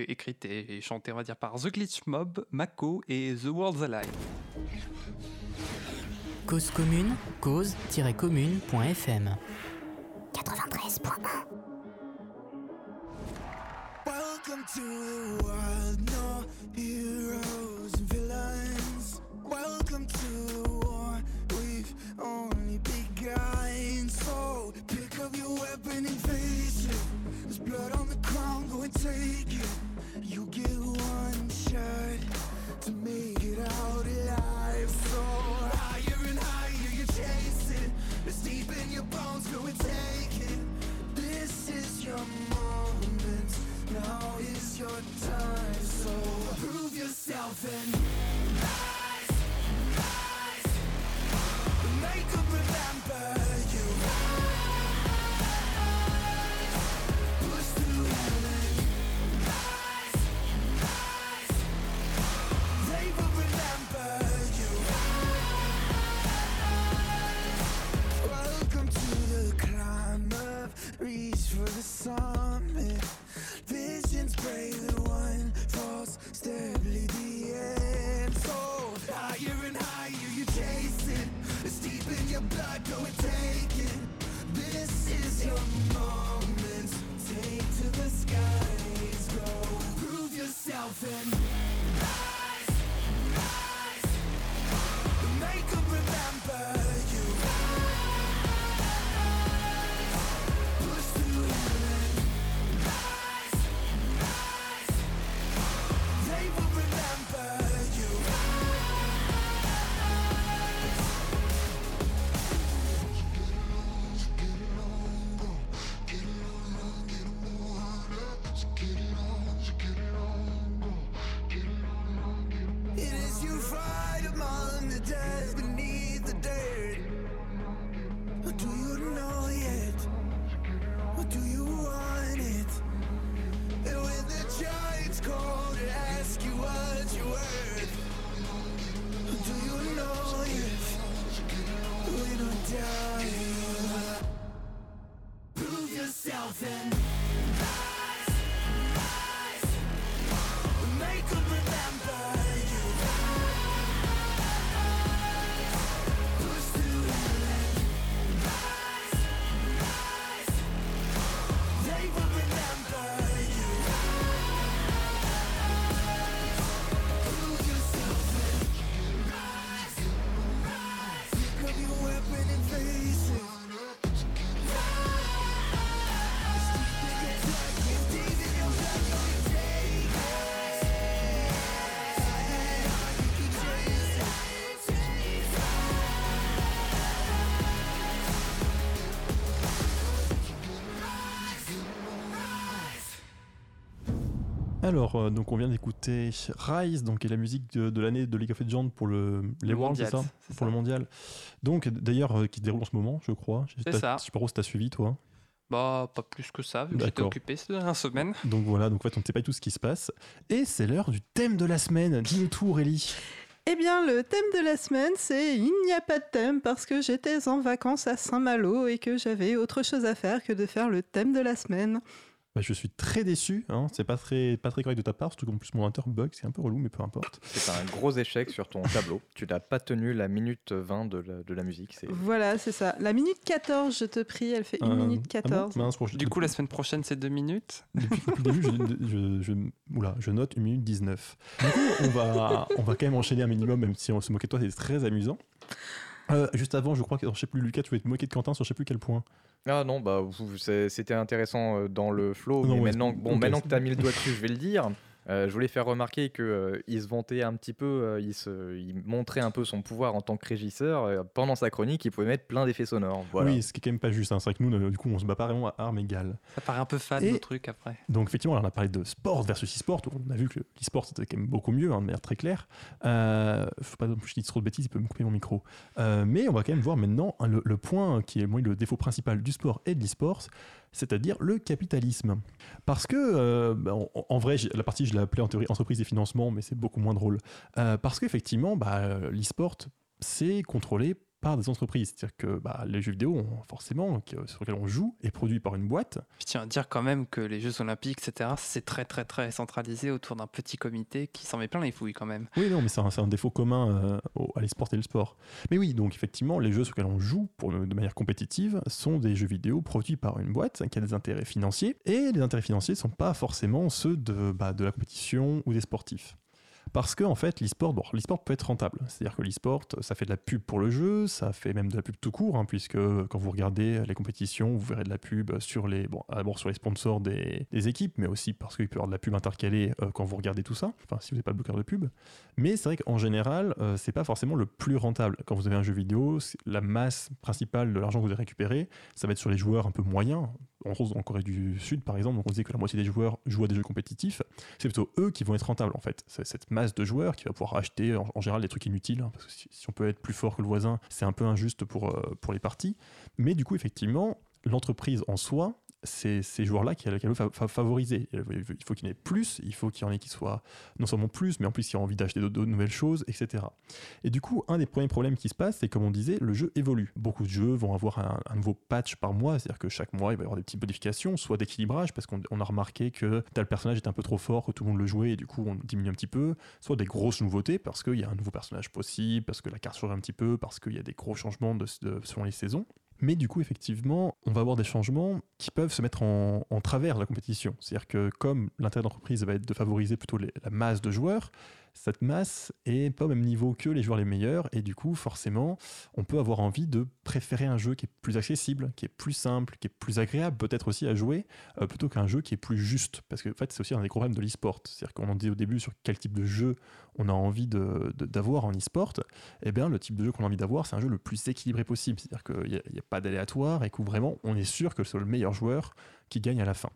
écrite et, et chantée on va dire par The Glitch Mob, Mako et The World's Alive. Cause commune, cause-commune.fm 93.1 Welcome to the world, no heroes and villains. Welcome to the war, we've only begun. So pick up your weapon and face it. There's blood on the ground, go and take dancing Alors, euh, donc on vient d'écouter Rise, donc qui est la musique de, de l'année de League of Legends pour le, les Le Worlds, c'est ça Pour le mondial. Donc, d'ailleurs, euh, qui se déroule en ce moment, je crois. C'est t'as- ça. Je sais pas trop si t'as suivi, toi. Bah, pas plus que ça, vu que j'étais occupé ces dernières semaines. Donc voilà, donc en fait, on ne sait pas du tout ce qui se passe. Et c'est l'heure du thème de la semaine. Dis-nous tout, Aurélie. Eh bien, le thème de la semaine, c'est Il n'y a pas de thème parce que j'étais en vacances à Saint-Malo et que j'avais autre chose à faire que de faire le thème de la semaine. Bah, je suis très déçu. Hein. C'est pas très, pas très correct de ta part, surtout qu'en plus mon inter bug, c'est un peu relou, mais peu importe. C'est un gros échec sur ton tableau. Tu n'as pas tenu la minute 20 de la, de la musique. C'est Voilà, c'est ça. La minute 14, je te prie, elle fait 1 Euh, minute ah bon 14. Mince, pour- Du coup, la semaine prochaine, c'est deux minutes. Depuis, depuis le début, je, je, je- oula, je note 1 minute 19. Du coup, on va, on va quand même enchaîner un minimum, même si on se moquait de toi, c'est très amusant. Euh, juste avant, je crois que, je sais plus, Lucas, tu voulais te moquer de Quentin sur je sais plus quel point. Ah non, bah c'était intéressant euh, dans le flow, Non, mais ouais, maintenant, bon, maintenant que tu as mis le doigt dessus, je vais le dire. Euh, je voulais faire remarquer qu'il se vantait un petit peu, euh, il, se, il montrait un peu son pouvoir en tant que régisseur. euh, pendant sa chronique, il pouvait mettre plein d'effets sonores. Voilà. Oui, ce qui est quand même pas juste. hein. C'est vrai que nous, euh, du coup, on se bat pas vraiment à armes égales. Ça paraît un peu fade, Et- le truc, après. Donc effectivement, alors, on a parlé de sport versus e-sport. On a vu que l'e-sport c'était quand même beaucoup mieux, hein, de manière très claire. Euh, faut pas que je dise trop de bêtises, il peut me couper mon micro. Euh, mais on va quand même voir maintenant hein, le, le point qui est moi, le défaut principal du sport et de l'e-sport, c'est-à-dire le capitalisme. Parce que, euh, bah, en, vrai, la partie je l'ai appelée en théorie entreprise et financement, mais c'est beaucoup moins drôle. Euh, parce qu'effectivement, bah, l'e-sport, c'est contrôlé par des entreprises. C'est-à-dire que bah, les jeux vidéo, forcément, qui- sur lesquels on joue, est produit par une boîte. Je tiens à dire quand même que les Jeux Olympiques, etc., c'est très, très, très centralisé autour d'un petit comité qui s'en met plein les fouilles quand même. Oui, non, mais c'est un, défaut commun euh, à l'esport et le sport. Mais oui, donc effectivement, les jeux sur lesquels on joue pour, de manière compétitive sont des jeux vidéo produits par une boîte qui a des intérêts financiers. Et les intérêts financiers ne sont pas forcément ceux de, bah, de la compétition ou des sportifs. Parce que en fait, l'e-sport, bon, peut être rentable. C'est-à-dire que l'e-sport, ça fait de la pub pour le jeu, ça fait même de la pub tout court, hein, puisque quand vous regardez les compétitions, vous verrez de la pub sur les, bon, d'abord sur les sponsors des, équipes, mais aussi parce qu'il peut y avoir de la pub intercalée euh, quand vous regardez tout ça. Enfin, si vous n'avez pas de bloqueur de pub. Mais c'est vrai qu'en général, euh, c'est pas forcément le plus rentable. Quand vous avez un jeu vidéo, la masse principale de l'argent que vous allez récupérer, ça va être sur les joueurs un peu moyens. En Corée du Sud, par exemple, on disait que la moitié des joueurs jouent à des jeux compétitifs. C'est plutôt eux qui vont être rentables, en fait. C'est cette masse de joueurs qui va pouvoir acheter, en, général, des trucs inutiles. hein, parce que si, si on peut être plus fort que le voisin, c'est un peu injuste pour, euh, pour les parties. Mais du coup, effectivement, l'entreprise en soi, c'est ces joueurs-là qu'elle veut fa- fa- favoriser. Il faut qu'il y en ait plus, il faut qu'il y en ait qui soient non seulement plus, mais en plus qui aient envie d'acheter de, nouvelles choses, etc. Et du coup, un des premiers problèmes qui se passe, c'est comme on disait, le jeu évolue. Beaucoup de jeux vont avoir un, nouveau patch par mois, c'est-à-dire que chaque mois, il va y avoir des petites modifications, soit d'équilibrage, parce qu'on on a remarqué que tel personnage est un peu trop fort, que tout le monde le jouait, et du coup, on diminue un petit peu, soit des grosses nouveautés, parce qu'il y a un nouveau personnage possible, parce que la carte change un petit peu, parce qu'il y a des gros changements selon les saisons. Mais du coup, effectivement, on va avoir des changements qui peuvent se mettre en, travers de la compétition. C'est-à-dire que comme l'intérêt d'entreprise va être de favoriser plutôt la masse de joueurs, cette masse est pas au même niveau que les joueurs les meilleurs, et du coup, forcément, on peut avoir envie de préférer un jeu qui est plus accessible, qui est plus simple, qui est plus agréable peut-être aussi à jouer, euh, plutôt qu'un jeu qui est plus juste. Parce que en fait, c'est aussi un des gros problèmes de l'e-sport. C'est-à-dire qu'on en dit au début sur quel type de jeu on a envie de- de- d'avoir en e-sport. Eh bien, le type de jeu qu'on a envie d'avoir, c'est un jeu le plus équilibré possible. C'est-à-dire qu'il n'y a pas d'aléatoire et que vraiment, on est sûr que c'est le meilleur joueur qui gagne à la fin.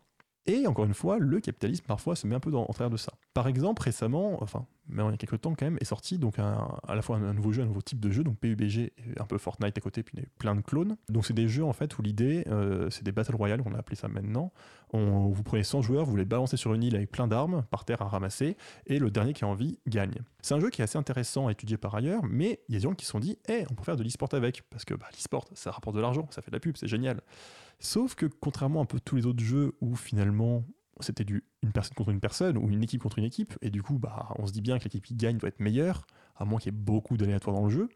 Et encore une fois, le capitalisme parfois se met un peu en travers de ça. Par exemple, récemment, enfin, mais il y a quelques temps quand même, est sorti donc à la fois un, nouveau jeu, un nouveau type de jeu, donc PUBG, un peu Fortnite à côté, puis il y a plein de clones. Donc c'est des jeux en fait où l'idée, euh, c'est des Battle Royale, on a appelé ça maintenant. On, vous prenez 100 joueurs, vous les balancez sur une île avec plein d'armes par terre à ramasser, et le dernier qui a envie gagne. C'est un jeu qui est assez intéressant à étudier par ailleurs, mais il y a des gens qui se sont dit, eh, on peut faire de l'e-sport avec, parce que bah, l'e-sport, ça rapporte de l'argent, ça fait de la pub, c'est génial. Sauf que contrairement à un peu tous les autres jeux où finalement c'était du une personne contre une personne ou une équipe contre une équipe, et du coup bah, on se dit bien que l'équipe qui gagne doit être meilleure, à moins qu'il y ait beaucoup d'aléatoires dans le jeu,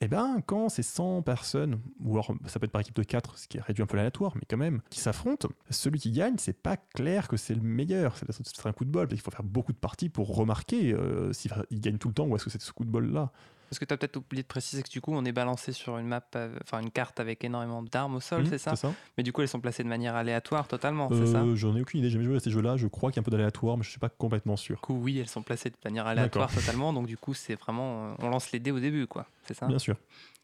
et ben quand c'est 100 personnes, ou alors ça peut être par équipe de 4, ce qui réduit un peu l'aléatoire, mais quand même, qui s'affrontent, celui qui gagne, c'est pas clair que c'est le meilleur, c'est un coup de bol, parce qu'il faut faire beaucoup de parties pour remarquer euh, s'il il gagne tout le temps ou est-ce que c'est ce coup de bol-là? Parce que tu as peut-être oublié de préciser que du coup, on est balancé sur une map, euh, enfin une carte avec énormément d'armes au sol, Mhm, c'est ça. Mais du coup, elles sont placées de manière aléatoire totalement, c'est ça Euh, J'en ai aucune idée, j'ai jamais joué à ces jeux-là, je crois qu'il y a un peu d'aléatoire, mais je suis pas complètement sûr. Du coup, oui, elles sont placées de manière aléatoire totalement, donc du coup, c'est vraiment. euh, On lance les dés au début, quoi, c'est ça Bien sûr.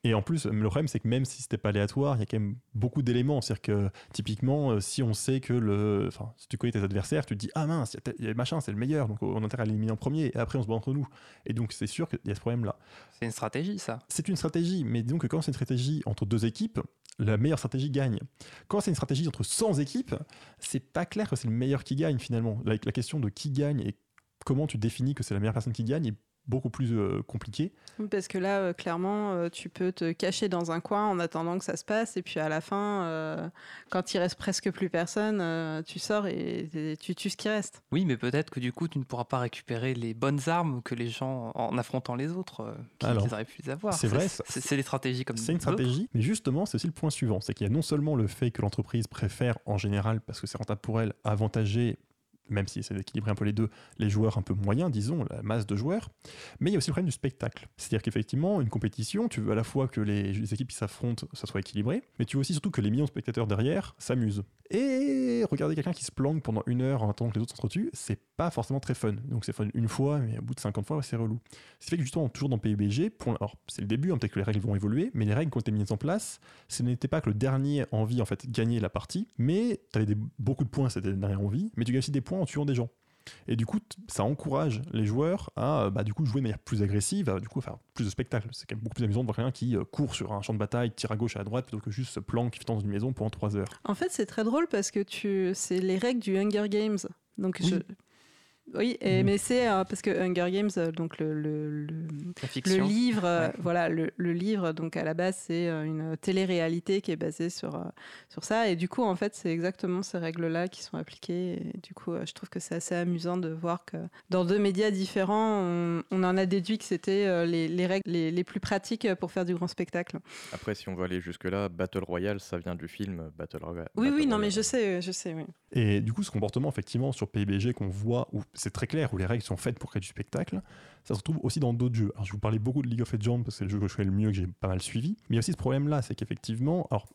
Et en plus, le problème, c'est que même si c'était pas aléatoire, il y a quand même beaucoup d'éléments. C'est-à-dire que, typiquement, euh, si on sait que le. Enfin, si tu connais tes adversaires, tu te dis, ah mince, il y y a machin, c'est le meilleur, donc on a intérêt à l'éliminer en premier, et après on se bat entre nous. Et donc, c'est sûr qu'il y a ce problème-là. C'est une stratégie, ça. C'est une stratégie, mais disons que quand c'est une stratégie entre deux équipes, la meilleure stratégie gagne. Quand c'est une stratégie entre 100 équipes, c'est pas clair que c'est le meilleur qui gagne finalement. La, la question de qui gagne et comment tu définis que c'est la meilleure personne qui gagne est beaucoup plus euh, compliquée. Oui, Parce que là, euh, clairement, euh, tu peux te cacher dans un coin en attendant que ça se passe, et puis à la fin, euh, quand il reste presque plus personne, euh, tu sors et, et tu tues ce qui reste. Oui, mais peut-être que du coup, tu ne pourras pas récupérer les bonnes armes que les gens, en affrontant les autres, euh, qui Alors, les auraient pu les avoir. c'est Ça, vrai, ça- C'est des stratégies comme C'est une stratégie, mais justement, c'est aussi le point suivant. C'est qu'il y a non seulement le fait que l'entreprise préfère, en général, parce que c'est rentable pour elle, avantager, même si c'est d'équilibrer un peu les deux, les joueurs un peu moyens, disons, la masse de joueurs, mais il y a aussi le problème du spectacle. C'est-à-dire qu'effectivement, une compétition, tu veux à la fois que les, équipes qui s'affrontent, ça soit équilibré, mais tu veux aussi surtout que les millions de spectateurs derrière s'amusent. Et regarder quelqu'un qui se planque pendant une heure en attendant que les autres s'entretuent, c'est pas forcément très fun. Donc c'est fun une fois, mais au bout de 50 fois, c'est relou. Ce qui fait que justement, toujours dans PUBG, pour, c'est le début, hein, peut-être que les règles vont évoluer, mais les règles qui ont été mises en place, ce n'était pas que le dernier en vie en fait gagnait la partie, mais tu avais beaucoup de points, c'était le dernier en vie, mais tu gagnes aussi des points en tuant des gens. Et du coup, ça encourage les joueurs à euh, bah, du coup, jouer de manière plus agressive, à du coup, faire plus de spectacles. C'est quand même beaucoup plus amusant de voir quelqu'un qui euh, court sur un champ de bataille, tire à gauche et à droite, plutôt que juste se planque dans une maison pendant 3 heures. En fait, c'est très drôle parce que tu, c'est les règles du Hunger Games. Donc je, oui, et, Mhm. mais c'est euh, parce que Hunger Games, euh, donc le, le, le, La fiction. le livre, euh, Ouais. voilà, le, le livre, donc à la base, c'est une télé-réalité qui est basée sur, sur ça. Et du coup, en fait, c'est exactement ces règles-là qui sont appliquées. Et du coup, je trouve que c'est assez amusant de voir que dans deux médias différents, on, on en a déduit que c'était les, les règles les, les plus pratiques pour faire du grand spectacle. Après, si on veut aller jusque-là, Battle Royale, ça vient du film Battle Royale. Oui, oui, non, mais je sais, je sais, oui. Et du coup, ce comportement, effectivement, sur PUBG qu'on voit, où c'est très clair, où les règles sont faites pour créer du spectacle, ça se retrouve aussi dans d'autres jeux. Alors, je vous parlais beaucoup de League of Legends, parce que c'est le jeu que je connais le mieux, que j'ai pas mal suivi. Mais il y a aussi ce problème-là, c'est qu'effectivement, alors,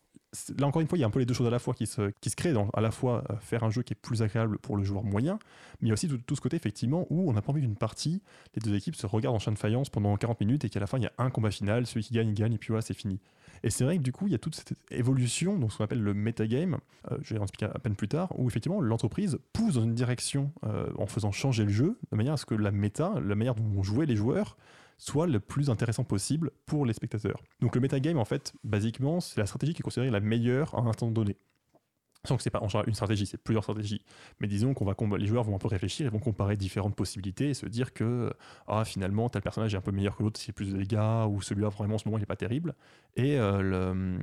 là encore une fois, il y a un peu les deux choses à la fois qui se, créent, à la fois euh, faire un jeu qui est plus agréable pour le joueur moyen, mais il y a aussi tout, tout ce côté, effectivement, où on n'a pas envie d'une partie, les deux équipes se regardent en chaîne de faïence pendant 40 minutes et qu'à la fin, il y a un combat final, celui qui gagne, il gagne, et puis voilà, c'est fini. Et c'est vrai que du coup, il y a toute cette évolution, donc ce qu'on appelle le metagame, euh, je vais en expliquer à peine plus tard, où effectivement l'entreprise pousse dans une direction euh, en faisant changer le jeu, de manière à ce que la méta, la manière dont vont jouer les joueurs, soit le plus intéressant possible pour les spectateurs. Donc le metagame, en fait, basiquement, c'est la stratégie qui est considérée la meilleure à un instant donné. Sans que c'est pas en une stratégie, c'est plusieurs stratégies. Mais disons qu'on va les joueurs vont un peu réfléchir et vont comparer différentes possibilités et se dire que ah finalement tel personnage est un peu meilleur que l'autre a plus de dégâts ou celui-là vraiment en ce moment il est pas terrible. Et euh, le-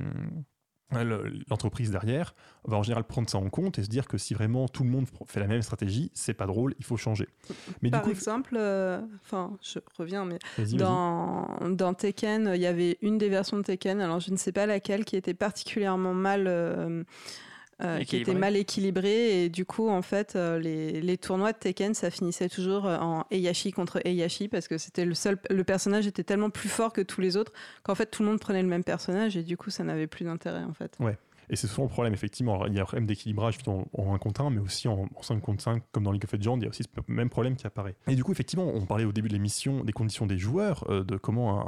l'entreprise derrière va en général prendre ça en compte et se dire que si vraiment tout le monde fait la même stratégie, c'est pas drôle, il faut changer. Mais Par du coup, exemple, euh, enfin, je reviens, mais dans, dans Tekken, il y avait une des versions de Tekken, alors je ne sais pas laquelle, qui était particulièrement mal, euh, euh, qui était mal équilibrée, et du coup, en fait, euh, les, les tournois de Tekken, ça finissait toujours euh, en Heihachi contre Heihachi, parce que c'était le seul, le personnage était tellement plus fort que tous les autres qu'en fait tout le monde prenait le même personnage, et du coup, ça n'avait plus d'intérêt, en fait. Ouais. Et c'est souvent le problème, effectivement. Alors, il y a un problème d'équilibrage en, en 1 contre 1, mais aussi en, en 5 contre 5, comme dans League of Legends, il y a aussi ce même problème qui apparaît. Et du coup, effectivement, on parlait au début de l'émission des conditions des joueurs, euh, de comment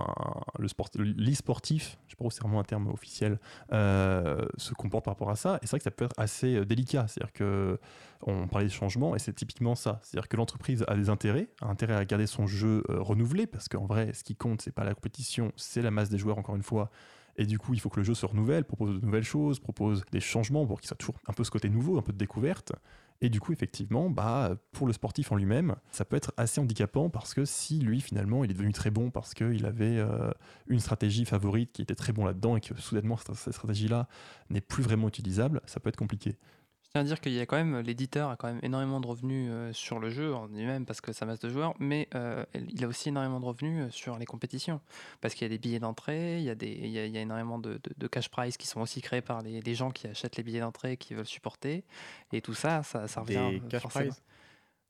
le sport, l'e-sportif, je sais pas si c'est vraiment un terme officiel, euh, se comporte par rapport à ça. Et c'est vrai que ça peut être assez euh, délicat. C'est-à-dire que on parlait des changements et c'est typiquement ça. C'est-à-dire que l'entreprise a des intérêts, a intérêt à garder son jeu renouvelé parce qu'en vrai, ce qui compte, c'est pas la compétition, c'est la masse des joueurs, encore une fois. Et du coup, il faut que le jeu se renouvelle, propose de nouvelles choses, propose des changements pour qu'il soit toujours un peu ce côté nouveau, un peu de découverte. Et du coup, effectivement, bah, pour le sportif en lui-même, ça peut être assez handicapant parce que si lui, finalement, il est devenu très bon parce qu'il avait euh, une stratégie favorite qui était très bon là-dedans et que soudainement, cette, cette stratégie-là n'est plus vraiment utilisable, ça peut être compliqué. Je tiens à dire qu'il y a quand même, l'éditeur a quand même énormément de revenus euh, sur le jeu en lui-même parce que ça masse de joueurs, mais euh, il a aussi énormément de revenus euh, sur les compétitions parce qu'il y a des billets d'entrée, il y a, des, il y a, il y a énormément de, de- de cash prize qui sont aussi créés par les, les gens qui achètent les billets d'entrée qui veulent supporter, et tout ça, ça, ça revient. Des cash forcément. prizes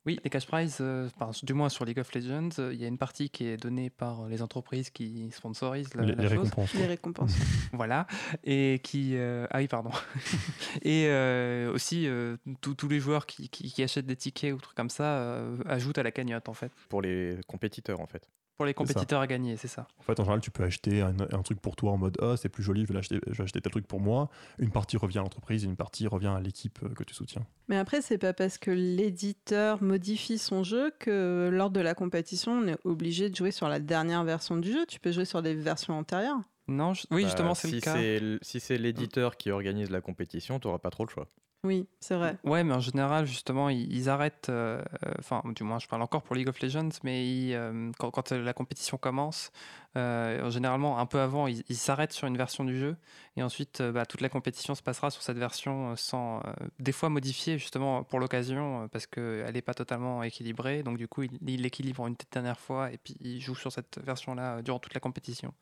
Oui, les cash prizes, euh, enfin, du moins sur League of Legends, euh, il y a une partie qui est donnée par les entreprises qui sponsorisent la, Les- la les chose. récompenses, quoi. Les récompenses. Voilà. Et qui. euh, ah oui, pardon. et euh, aussi, euh, tous tous les joueurs qui, qui- qui achètent des tickets ou trucs comme ça euh, ajoutent à la cagnotte, en fait. Pour les compétiteurs, en fait. Pour les compétiteurs à gagner, c'est ça. En fait, en général, tu peux acheter un, un truc pour toi en mode Ah, c'est plus joli, je vais, l'acheter- je vais acheter tel truc pour moi. Une partie revient à l'entreprise et une partie revient à l'équipe euh, que tu soutiens. Mais après, c'est pas parce que l'éditeur modifie son jeu que lors de la compétition, on est obligé de jouer sur la dernière version du jeu. Tu peux jouer sur des versions antérieures. Non, je- oui, Bah, justement, c'est si le cas. Si c'est l'éditeur qui organise la compétition, tu n'auras pas trop le choix. Oui, c'est vrai. Ouais, mais en général, justement, ils, ils arrêtent. euh, euh, Enfin, du moins, je parle encore pour League of Legends, mais ils, euh, quand, quand, euh, la compétition commence, euh, généralement, un peu avant, ils s'arrêtent sur une version du jeu. Et ensuite, euh, bah, toute la compétition se passera sur cette version sans. euh, des fois modifiée, justement, pour l'occasion, parce qu'elle n'est pas totalement équilibrée. Donc, du coup, ils l'équilibrent une dernière fois et puis ils jouent sur cette version-là euh, durant toute la compétition.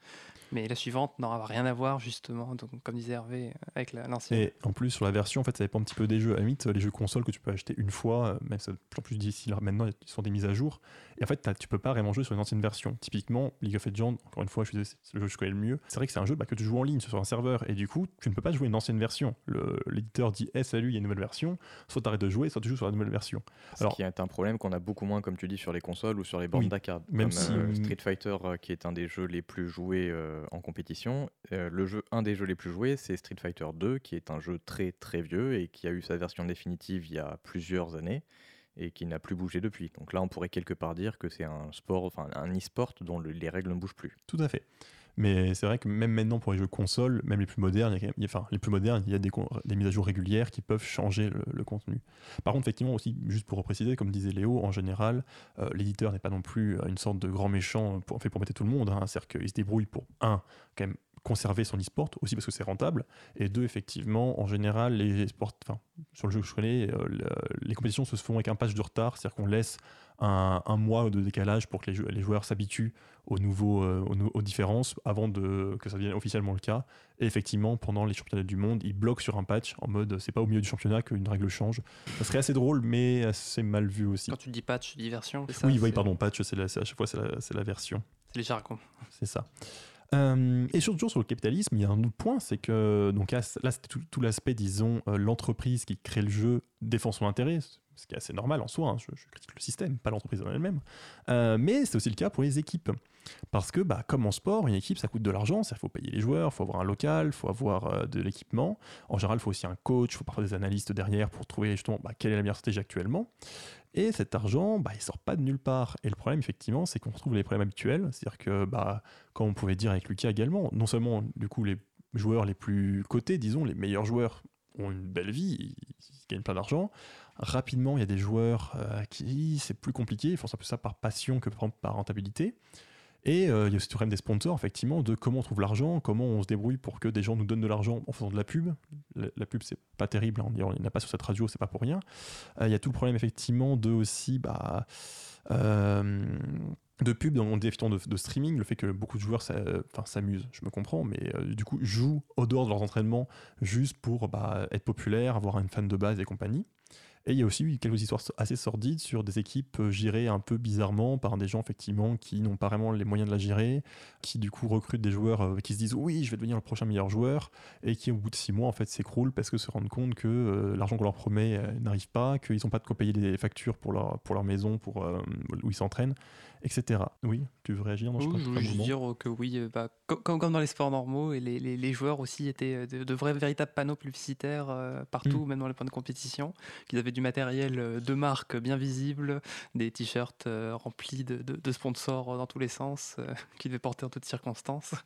Mais la suivante n'aura rien à voir, justement, donc, comme disait Hervé, avec la- l'ancienne. Et en plus, sur la version, en fait, ça dépend un petit peu des jeux. À la limite, les jeux consoles que tu peux acheter une fois, euh, même de plus en plus difficile maintenant, ils sont des mises à jour. Et en fait, tu peux pas vraiment jouer sur une ancienne version. Typiquement, League of Legends, encore une fois, je suis c'est le jeu que je connais le mieux. C'est vrai que c'est un jeu bah, que tu joues en ligne sur un serveur. Et du coup, tu ne peux pas jouer une ancienne version. L'éditeur dit Eh, salut, il y a une nouvelle version. Soit tu arrêtes de jouer, soit tu joues sur la nouvelle version. Ce qui est un problème qu'on a beaucoup moins, comme tu dis, sur les consoles ou sur les bornes Oui, d'arcade. même Comme, si- euh, Street Fighter, euh, qui est un des jeux les plus joués euh, en compétition. Euh, le jeu, un des jeux les plus joués, c'est Street Fighter 2, qui est un jeu très très vieux et qui a eu sa version définitive il y a plusieurs années et qui n'a plus bougé depuis. Donc là, on pourrait quelque part dire que c'est un sport, enfin un e-sport dont le- les règles ne bougent plus. Tout à fait. Mais c'est vrai que même maintenant pour les jeux consoles, même les plus modernes, il y a enfin les plus modernes, il y a des, mises à jour régulières qui peuvent changer le, le contenu. Par contre, effectivement aussi, juste pour préciser, comme disait Léo, en général, euh, l'éditeur n'est pas non plus euh, une sorte de grand méchant pour, fait pour mettre tout le monde. Hein. C'est-à-dire qu'il se débrouille pour un, quand même conserver son e-sport aussi parce que c'est rentable et deux effectivement en général les sports enfin sur le jeu que je connais euh, le- les compétitions se font avec un patch de retard c'est à dire qu'on laisse un, un mois de décalage pour que les, jou- les joueurs s'habituent aux, nouveaux, euh, aux, différences avant de, que ça devienne officiellement le cas. Et effectivement, pendant les championnats du monde, ils bloquent sur un patch en mode c'est pas au milieu du championnat qu'une règle change. Ça serait assez drôle, mais assez mal vu aussi. Quand tu dis patch, tu dis version. c'est ça oui, oui, pardon, patch, c'est à chaque fois c'est la, la version. C'est les jargons. C'est ça. Euh, et sur, toujours sur le capitalisme, il y a un autre point, c'est que donc là, c- là, c'était tout, l'aspect, disons, euh, l'entreprise qui crée le jeu défend son intérêt, ce qui est assez normal en soi. hein, je, critique le système, pas l'entreprise en elle-même. Euh, mais c'est aussi le cas pour les équipes. Parce que, bah, comme en sport, une équipe, ça coûte de l'argent. Il faut payer les joueurs, il faut avoir un local, il faut avoir de l'équipement. En général, il faut aussi un coach, il faut parfois des analystes derrière pour trouver justement bah, quelle est la meilleure stratégie actuellement. Et cet argent, bah, il sort pas de nulle part. Et le problème, effectivement, c'est qu'on retrouve les problèmes habituels. C'est-à-dire que, bah, comme on pouvait dire avec Lucas également, non seulement, du coup, les joueurs les plus cotés, disons, les meilleurs joueurs ont une belle vie, ils, gagnent plein d'argent. Rapidement, il y a des joueurs euh, qui, c'est plus compliqué, ils font un peu ça par passion que par rentabilité. Et euh, il y a aussi le problème des sponsors, effectivement, de comment on trouve l'argent, comment on se débrouille pour que des gens nous donnent de l'argent en faisant de la pub. La, pub, c'est pas terrible, hein, on n'a pas sur cette radio, c'est pas pour rien. Euh, Il y a tout le problème, effectivement, de aussi, bah, euh, de pub dans des effectivement, de, streaming, le fait que beaucoup de joueurs s'amusent, je me comprends, mais du coup jouent au dehors de leurs entraînements juste pour bah, être populaires, avoir une fan de base et compagnie. Et il y a aussi eu quelques histoires assez sordides sur des équipes euh, gérées un peu bizarrement par des gens effectivement qui n'ont pas vraiment les moyens de la gérer, qui du coup recrutent des joueurs euh, qui se disent oui je vais devenir le prochain meilleur joueur et qui au bout de six mois en fait s'écroulent parce que se rendent compte que euh, l'argent qu'on leur promet euh, n'arrive pas, qu'ils n'ont pas de quoi payer des factures pour leur, pour leur maison, pour euh, où ils s'entraînent, etc. Oui, tu veux réagir non, Oui, je voulais dire que oui, bah, co- comme, comme dans les sports normaux, et les, les- les joueurs aussi étaient de, de vrais véritables panneaux publicitaires partout, Mm. même dans les points de compétition, qu'ils avaient du matériel euh, de marque bien visible, des t-shirts euh, remplis de, de- de sponsors euh, dans tous les sens, euh, qu'ils devaient porter en toutes circonstances.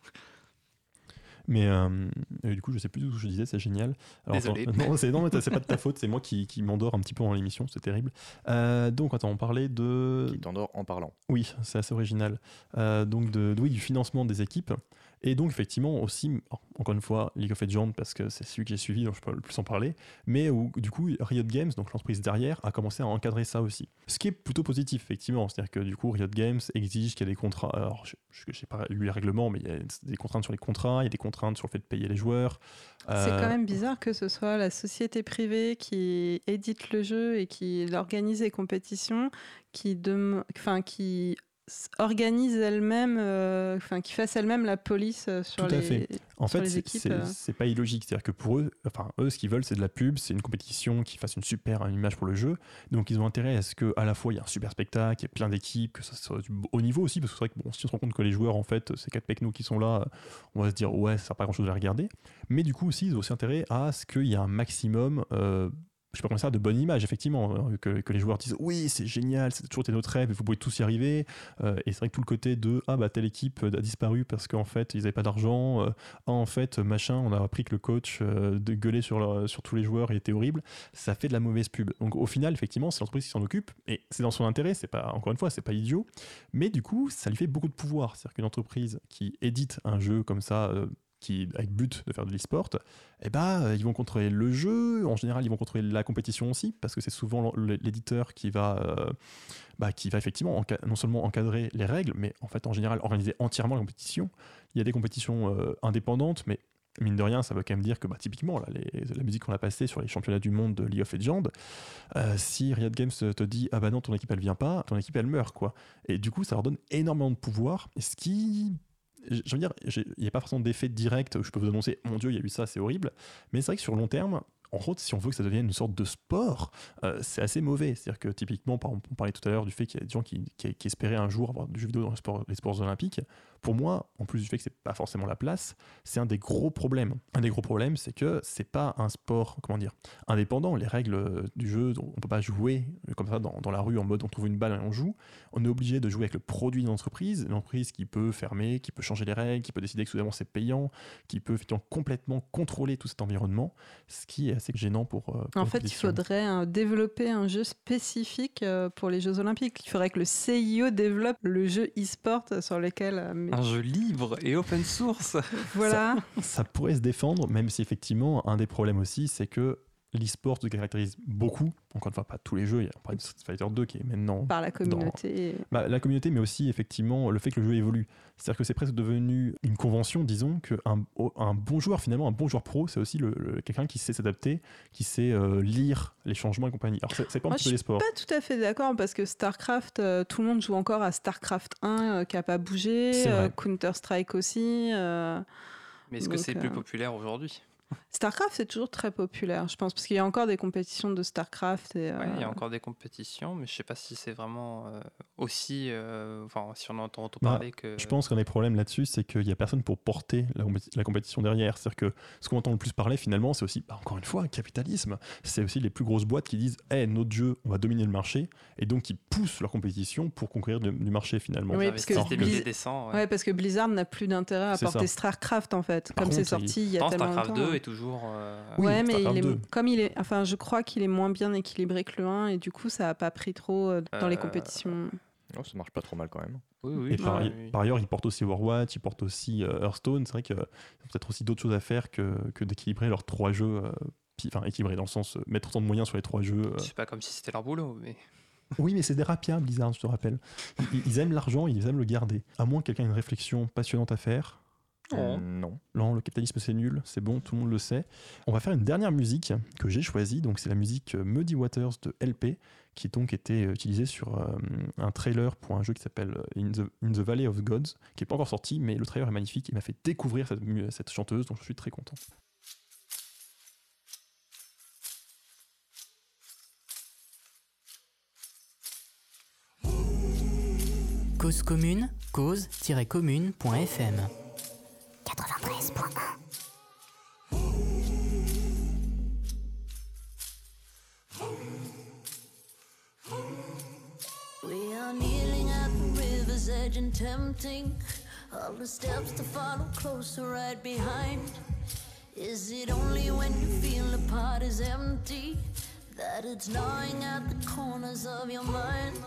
Mais euh, du coup, je sais plus où je disais, c'est génial. Désolé. attends, non, c'est non, mais c'est pas de ta faute, c'est moi qui, qui m'endors un petit peu dans l'émission, c'est terrible. Euh, donc, attends, on parlait de. Qui t'endort en parlant. Oui, c'est assez original. Euh, donc, de, de- oui, du financement des équipes. Et donc, effectivement, aussi, encore une fois, League of Legends, parce que c'est celui que j'ai suivi, donc je peux le plus en parler, mais où, du coup, Riot Games, donc l'entreprise derrière, a commencé à encadrer ça aussi. Ce qui est plutôt positif, effectivement. C'est-à-dire que, du coup, Riot Games exige qu'il y ait des contrats. Alors, je n'ai pas lu les règlements, mais il y a des contraintes sur les contrats, il y a des contraintes sur le fait de payer les joueurs. C'est Euh, quand même bizarre que ce soit la société privée qui édite le jeu et qui organise les compétitions, qui, dem- enfin, qui organise elle-même, euh, enfin, qui fasse elle-même la police euh, sur Tout à les, fait. En sur fait, les c'est- équipes. c'est euh. c'est pas illogique. C'est-à-dire que pour eux, enfin, eux, ce qu'ils veulent, c'est de la pub, c'est une compétition qui fasse une super image pour le jeu. Donc, ils ont intérêt à ce qu'à la fois, il y ait un super spectacle, il y ait plein d'équipes, que ça soit du haut niveau aussi, parce que c'est vrai que bon, si on se rend compte que les joueurs, en fait, ces quatre pecnos qui sont là, on va se dire, ouais, ça sert pas à grand-chose les regarder. Mais du coup, aussi, ils ont aussi intérêt à ce qu'il y ait un maximum. Euh, je sais pas comment ça, de bonne image, effectivement, euh, que, les joueurs disent oui, c'est génial, c'est toujours été notre rêve, vous pouvez tous y arriver. Euh, et c'est vrai que tout le côté de ah bah telle équipe a disparu parce qu'en fait ils avaient pas d'argent, euh, ah en fait machin, on a appris que le coach euh, de gueuler sur, tous les joueurs était horrible, ça fait de la mauvaise pub. Donc au final, effectivement, c'est l'entreprise qui s'en occupe, et c'est dans son intérêt, c'est pas, encore une fois, c'est pas idiot, mais du coup, ça lui fait beaucoup de pouvoir. C'est-à-dire qu'une entreprise qui édite un jeu comme ça, euh, qui avec but de faire de l'e-sport, eh ben, euh, ils vont contrôler le jeu. En général, ils vont contrôler la compétition aussi, parce que c'est souvent l'éditeur qui va, euh, bah, qui va effectivement non seulement encadrer les règles, mais en fait, en général, organiser entièrement la compétition. Il y a des compétitions euh, indépendantes, mais mine de rien, ça veut quand même dire que bah, typiquement, là, la musique qu'on a passée sur les championnats du monde de League of Legends, si Riot Games te dit ah bah non, ton équipe elle vient pas, ton équipe elle meurt quoi. Et du coup, ça leur donne énormément de pouvoir, ce qui je veux dire, il n'y a pas forcément d'effet direct où je peux vous annoncer, mon Dieu, il y a eu ça, c'est horrible. Mais c'est vrai que sur long terme, en gros, si on veut que ça devienne une sorte de sport, euh, c'est assez mauvais. C'est-à-dire que typiquement, on parlait tout à l'heure du fait qu'il y a des gens qui, espéraient un jour avoir du jeu vidéo dans les sports olympiques. Pour moi, en plus du fait que c'est pas forcément la place, c'est un des gros problèmes. Un des gros problèmes, c'est que c'est pas un sport, comment dire, indépendant. Les règles du jeu, on peut pas jouer euh, comme ça dans, dans la rue en mode on trouve une balle et on joue. On est obligé de jouer avec le produit d'une entreprise, une entreprise qui peut fermer, qui peut changer les règles, qui peut décider que soudainement c'est payant, qui peut effectivement complètement contrôler tout cet environnement, ce qui est assez gênant pour. euh, pour En fait, il faudrait euh, développer un jeu spécifique pour les Jeux Olympiques. Il faudrait que le CIO développe le jeu e-sport sur lequel. Mais- Un jeu libre et open source. Voilà. ça pourrait se défendre, même si effectivement, un des problèmes aussi, c'est que l'e-sport se caractérise beaucoup, encore une fois, pas tous les jeux, il y a on parle de Street Fighter 2 qui est maintenant. Par la dans- communauté. Bah, la communauté, mais aussi effectivement le fait que le jeu évolue. C'est-à-dire que c'est presque devenu une convention, disons, qu'un un bon joueur, finalement, un bon joueur pro, c'est aussi le, le- quelqu'un qui sait s'adapter, qui sait euh, lire les changements et compagnie. Alors, c'est pas un Moi, petit je peu les suis sports. pas tout à fait d'accord parce que StarCraft, euh, tout le monde joue encore à StarCraft 1 euh, qui a pas bougé, euh, Counter-Strike aussi. euh, Mais est-ce que c'est plus populaire aujourd'hui? StarCraft, c'est toujours très populaire, je pense, parce qu'il y a encore des compétitions de StarCraft. Et, Ouais, il y a euh, encore des compétitions, mais je sais pas si c'est vraiment euh, aussi. euh, Enfin, si on entend autant Bah, parler que. Je pense qu'un des problèmes là-dessus, c'est qu'il n'y a personne pour porter la, compéti- la compétition derrière. C'est-à-dire que ce qu'on entend le plus parler, finalement, c'est aussi, bah, encore une fois, capitalisme. C'est aussi les plus grosses boîtes qui disent hey, notre jeu, on va dominer le marché, et donc qui poussent leur compétition pour conquérir du, du marché, finalement. Oui, parce que milliers Blizz- décents. ouais, parce que Blizzard n'a plus d'intérêt à porter ça. StarCraft en fait, Par comme c'est sorti il y a tellement StarCraft longtemps. 2 est toujours. Euh, Oui, ouais, mais il est, 2. comme il est, enfin, je crois qu'il est moins bien équilibré que le 1 et du coup, ça a pas pris trop euh, dans les Euh, compétitions. Oh, ça marche pas trop mal quand même. Oui, oui. Et par, oui, oui. par ailleurs, ils portent aussi Overwatch, ils portent aussi euh, Hearthstone. C'est vrai qu'il y a peut-être aussi d'autres choses à faire que, que d'équilibrer leurs trois jeux. euh, Enfin, équilibrer dans le sens euh, mettre autant de moyens sur les trois jeux. euh. C'est pas comme si c'était leur boulot, mais. Oui, mais c'est des rapiens, Blizzard, je te rappelle. Ils, ils aiment l'argent, ils aiment le garder. À moins que quelqu'un ait une réflexion passionnante à faire. Oh. Non. Non, le capitalisme c'est nul, c'est bon, tout le monde le sait. On va faire une dernière musique que j'ai choisie, donc c'est la musique euh, Muddy Waters de LP, qui donc était euh, utilisée sur euh, un trailer pour un jeu qui s'appelle euh, In the, In the Valley of Gods, qui n'est pas encore sorti, mais le trailer est magnifique, il m'a fait découvrir cette, cette chanteuse, donc je suis très content. Cause commune, cause-commune.fm 93.1 We are kneeling at the river's edge and tempting all the steps to follow closer right behind. Is it only when you feel the pot is empty that it's gnawing at the corners of your mind?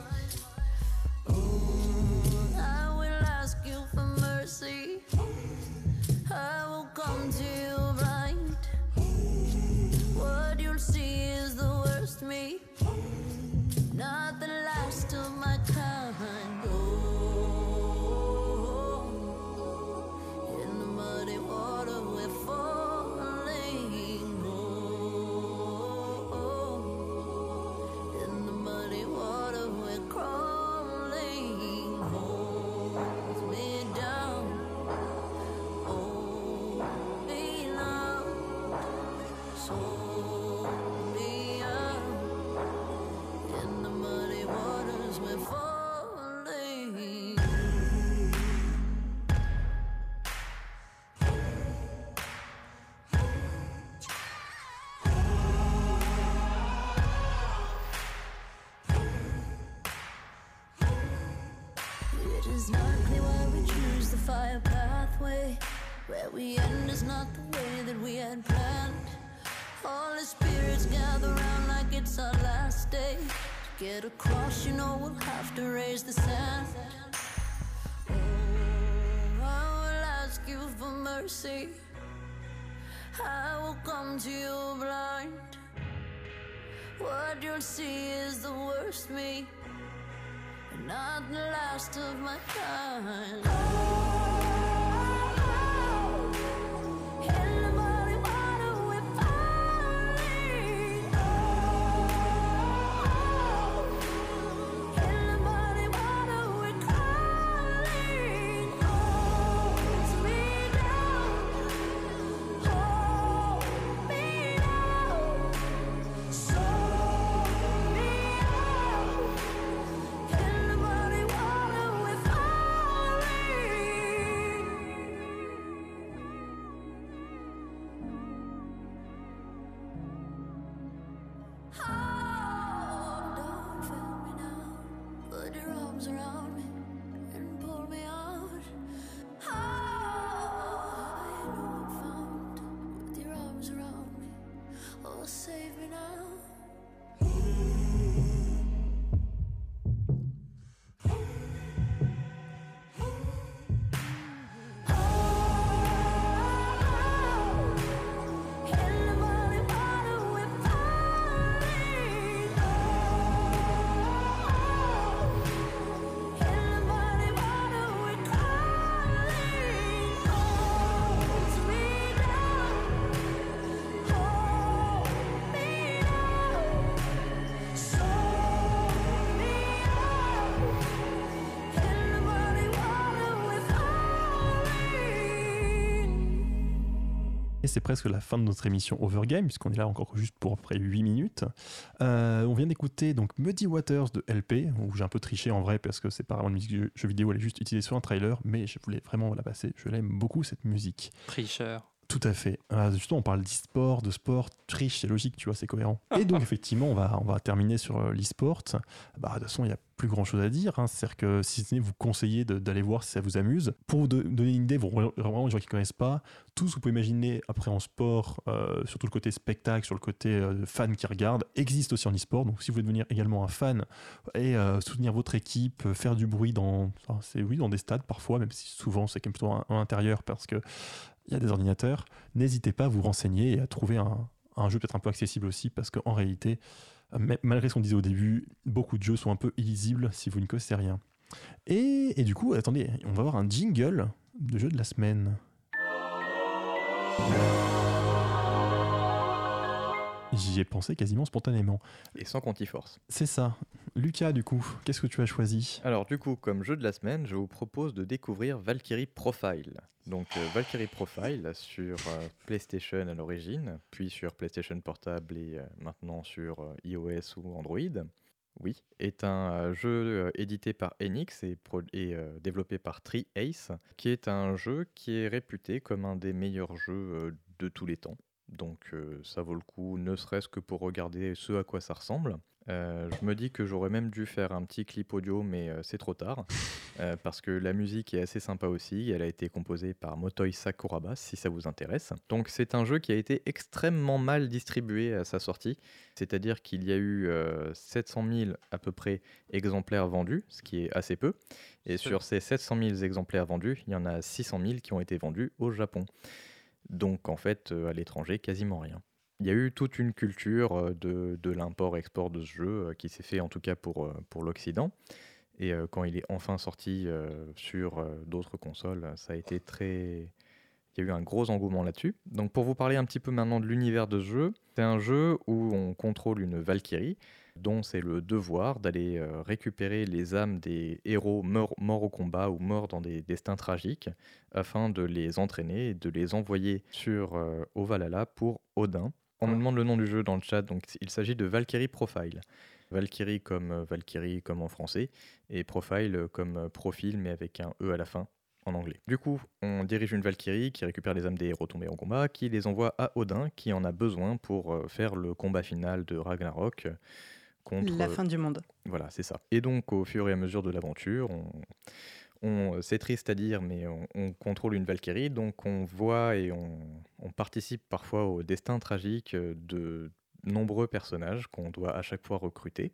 Get across, you know we'll have to raise the sand. Oh, I will ask you for mercy. I will come to you blind. What you'll see is the worst me, not the last of my kind. In the c'est presque la fin de notre émission Overgame, puisqu'on est là encore juste pour à peu près 8 minutes. Euh, on vient d'écouter donc Muddy Waters de LP, où j'ai un peu triché en vrai, parce que c'est pas vraiment une musique de jeu vidéo, elle est juste utilisée sur un trailer, mais je voulais vraiment la passer. Je l'aime beaucoup cette musique. Tricheur. Tout à fait. Euh, justement, on parle d'e-sport, de sport, triche, c'est logique, tu vois, c'est cohérent. Et donc, effectivement, on va, on va terminer sur euh, l'e-sport. Bah, de toute façon, il n'y a plus grand chose à dire. hein. C'est-à-dire que si ce n'est vous conseiller d'aller voir si ça vous amuse. Pour vous do- donner une idée, vous, vraiment, les gens qui ne connaissent pas, tout ce que vous pouvez imaginer après en sport, euh, surtout le côté spectacle, sur le côté euh, fan qui regarde, existe aussi en e-sport. Donc, si vous voulez devenir également un fan et euh, soutenir votre équipe, faire du bruit dans, enfin, oui, dans des stades parfois, même si souvent c'est plutôt en intérieur parce que il y a des ordinateurs, n'hésitez pas à vous renseigner et à trouver un, un jeu peut-être un peu accessible aussi, parce qu'en réalité, euh, ma- malgré ce qu'on disait au début, beaucoup de jeux sont un peu illisibles si vous ne connaissez rien. Et, et du coup, attendez, on va avoir un jingle de jeu de la semaine. J'y ai pensé quasiment spontanément. Et sans Contiforce. C'est ça. Lucas, du coup, qu'est-ce que tu as choisi? Alors du coup, comme jeu de la semaine, je vous propose de découvrir Valkyrie Profile. Donc euh, Valkyrie Profile sur euh, PlayStation à l'origine, puis sur PlayStation Portable et euh, maintenant sur iOS ou Android. Oui, est un jeu édité par Enix et, et, développé par Tree Ace, qui est un jeu qui est réputé comme un des meilleurs jeux de tous les temps. Donc euh, ça vaut le coup, ne serait-ce que pour regarder ce à quoi ça ressemble. Euh, je me dis que j'aurais même dû faire un petit clip audio, mais euh, c'est trop tard, parce que la musique est assez sympa aussi. Elle a été composée par Motoi Sakuraba, si ça vous intéresse. Donc c'est un jeu qui a été extrêmement mal distribué à sa sortie, c'est-à-dire qu'il y a eu euh, 700 000 à peu près exemplaires vendus, ce qui est assez peu. Et sur ces 700 000 exemplaires vendus, il y en a 600 000 qui ont été vendus au Japon. Donc en fait, euh, à l'étranger, quasiment rien. Il y a eu toute une culture euh, de, de l'import-export de ce jeu euh, qui s'est fait en tout cas pour, pour l'Occident. Et quand il est enfin sorti sur d'autres consoles, ça a été très... Il y a eu un gros engouement là-dessus. Donc pour vous parler un petit peu maintenant de l'univers de ce jeu, c'est un jeu où on contrôle une Valkyrie dont c'est le devoir d'aller euh, récupérer les âmes des héros morts, morts au combat ou morts dans des destins tragiques afin de les entraîner et de les envoyer sur euh, au Valhalla pour Odin. On me demande le nom du jeu dans le chat, donc il s'agit de Valkyrie Profile. Valkyrie comme euh, Valkyrie comme en français et Profile comme euh, profil mais avec un E à la fin en anglais. Du coup, on dirige une Valkyrie qui récupère les âmes des héros tombés en combat, qui les envoie à Odin, qui en a besoin pour faire le combat final de Ragnarok contre La fin du monde. voilà, c'est ça. Et donc, au fur et à mesure de l'aventure, on, on- c'est triste à dire, mais on, on contrôle une Valkyrie, donc on voit et on, on participe parfois au destin tragique de nombreux personnages qu'on doit à chaque fois recruter.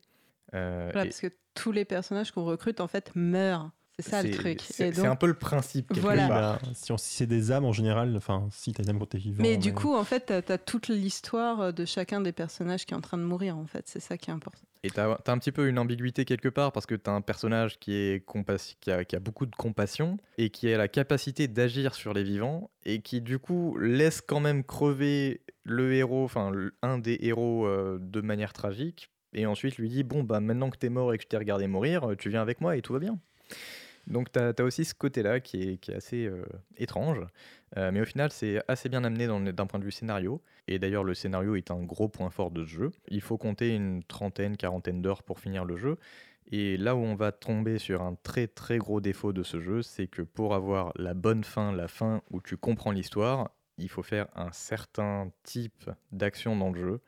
Euh, Voilà, et parce que tous les personnages qu'on recrute, en fait, meurent. C'est ça le truc. C'est un peu le principe. Voilà. part. Bah, si, on- si c'est des âmes en général, enfin, si t'as des âmes quand t'es vivant. Mais du coup, en fait, t'as as toute l'histoire de chacun des personnages qui est en train de mourir, en fait. C'est ça qui est important. Et t'as as un petit peu une ambiguïté quelque part parce que t'as un personnage qui, est compassi- qui, a, qui a beaucoup de compassion et qui a la capacité d'agir sur les vivants et qui du coup laisse quand même crever le héros, enfin un des héros euh, de manière tragique et ensuite lui dit bon bah maintenant que t'es mort et que je t'ai regardé mourir, tu viens avec moi et tout va bien. Donc t'as as aussi ce côté-là qui est, assez euh, étrange, Euh, mais au final c'est assez bien amené d'un point de vue scénario. Et d'ailleurs le scénario est un gros point fort de ce jeu. Il faut compter une trentaine, quarantaine d'heures pour finir le jeu. Et là où on va tomber sur un très très gros défaut de ce jeu, c'est que pour avoir la bonne fin, la fin où tu comprends l'histoire, il faut faire un certain type d'action dans le jeu.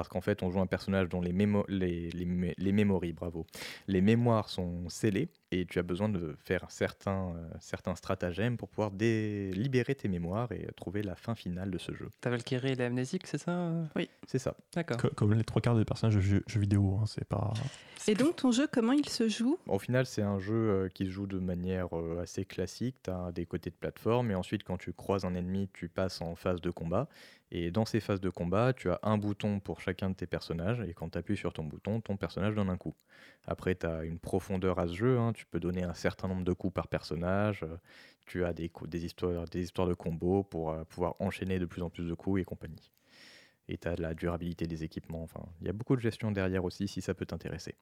Parce qu'en fait, on joue un personnage dont les, mémo les, les, mé- les mémories, bravo, les mémoires sont scellées et tu as besoin de faire certains, euh, certains stratagèmes pour pouvoir libérer tes mémoires et trouver la fin finale de ce jeu. Ta Valkyrie, elle est amnésique, c'est ça euh? Oui. C'est ça. D'accord. Co- Comme les trois quarts des personnages de jeux, jeux vidéo, hein, c'est pas. Et donc, ton jeu, comment il se joue? Au final, c'est un jeu euh, qui se joue de manière euh, assez classique. Tu as des côtés de plateforme et ensuite, quand tu croises un ennemi, tu passes en phase de combat. Et dans ces phases de combat, tu as un bouton pour chacun de tes personnages. Et quand tu appuies sur ton bouton, ton personnage donne un coup. Après, tu as une profondeur à ce jeu. hein. Tu peux donner un certain nombre de coups par personnage. euh, Tu as des, histoires, des histoires de combos pour euh, pouvoir enchaîner de plus en plus de coups et compagnie. Et tu as la durabilité des équipements. Enfin, il y a beaucoup de gestion derrière aussi si ça peut t'intéresser.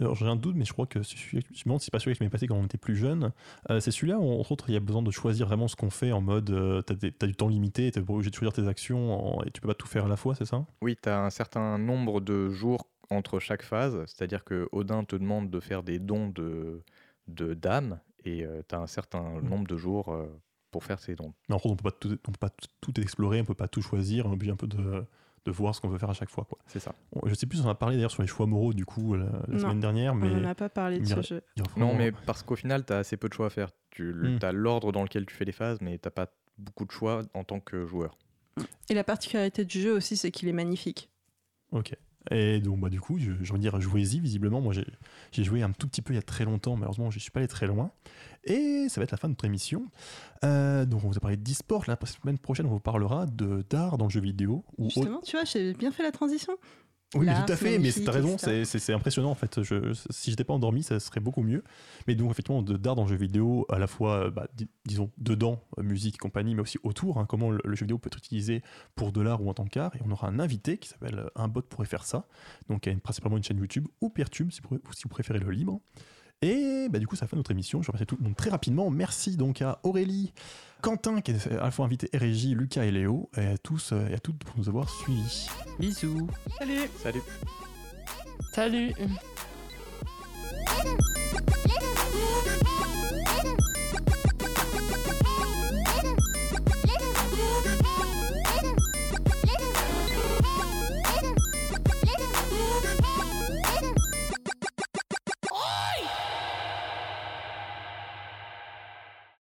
Alors j'ai un doute, mais je crois que je me demande si c'est pas celui qui m'est passé quand on était plus jeune. Euh, c'est celui-là où, entre autres, il y a besoin de choisir vraiment ce qu'on fait en mode euh, t'as, des- t'as du temps limité, t'es pas obligé de choisir tes actions en- et tu peux pas tout faire à la fois, c'est ça? Oui, tu as un certain nombre de jours entre chaque phase, c'est-à-dire que Odin te demande de faire des dons de, de d'âme et tu as un certain nombre de jours euh, pour faire ces dons. Mais en gros, on peut pas tout, on peut pas tout, explorer, on peut pas tout choisir, on est obligé un peu de, de voir ce qu'on veut faire à chaque fois. Quoi. C'est ça. Je sais plus si on a parlé d'ailleurs sur les choix moraux du coup la, la Non, semaine dernière, mais. on n'en a pas parlé de ce jeu. Non, mais parce qu'au final, tu as assez peu de choix à faire. Tu Hmm. as l'ordre dans lequel tu fais les phases, mais t'as pas beaucoup de choix en tant que joueur. Et la particularité du jeu aussi, c'est qu'il est magnifique. Ok. Et donc, bah, du coup, je, je veux dire, jouez-y, visiblement. Moi, j'ai j'ai joué un tout petit peu il y a très longtemps, malheureusement, je suis pas allé très loin. Et ça va être la fin de notre émission. Euh, donc, on vous a parlé d'e-sport. La semaine prochaine, on vous parlera de d'art dans le jeu vidéo. Ou Justement, tu vois, j'ai bien fait la transition. Oui, tout à fait, mais t'as raison, c'est- impressionnant en fait. Je, si j'étais pas endormi, ça serait beaucoup mieux. Mais donc, effectivement, de- d'art dans le jeu vidéo, à la fois, euh, bah, di- disons, dedans, euh, musique et compagnie, mais aussi autour, hein, comment le, le jeu vidéo peut être utilisé pour de l'art ou en tant qu'art. Et on aura un invité qui s'appelle euh, Un bot pourrait faire ça, donc qui a une- principalement une chaîne YouTube ou Peertube si, vous- si vous préférez le libre. Et bah, du coup, ça fait notre émission. Je remercie tout le monde très rapidement. Merci donc à Aurélie, Quentin, qui est à la fois invité RJ, Lucas et Léo, et à tous euh, et à toutes pour nous avoir suivis. Bisous. Salut. Salut. Salut.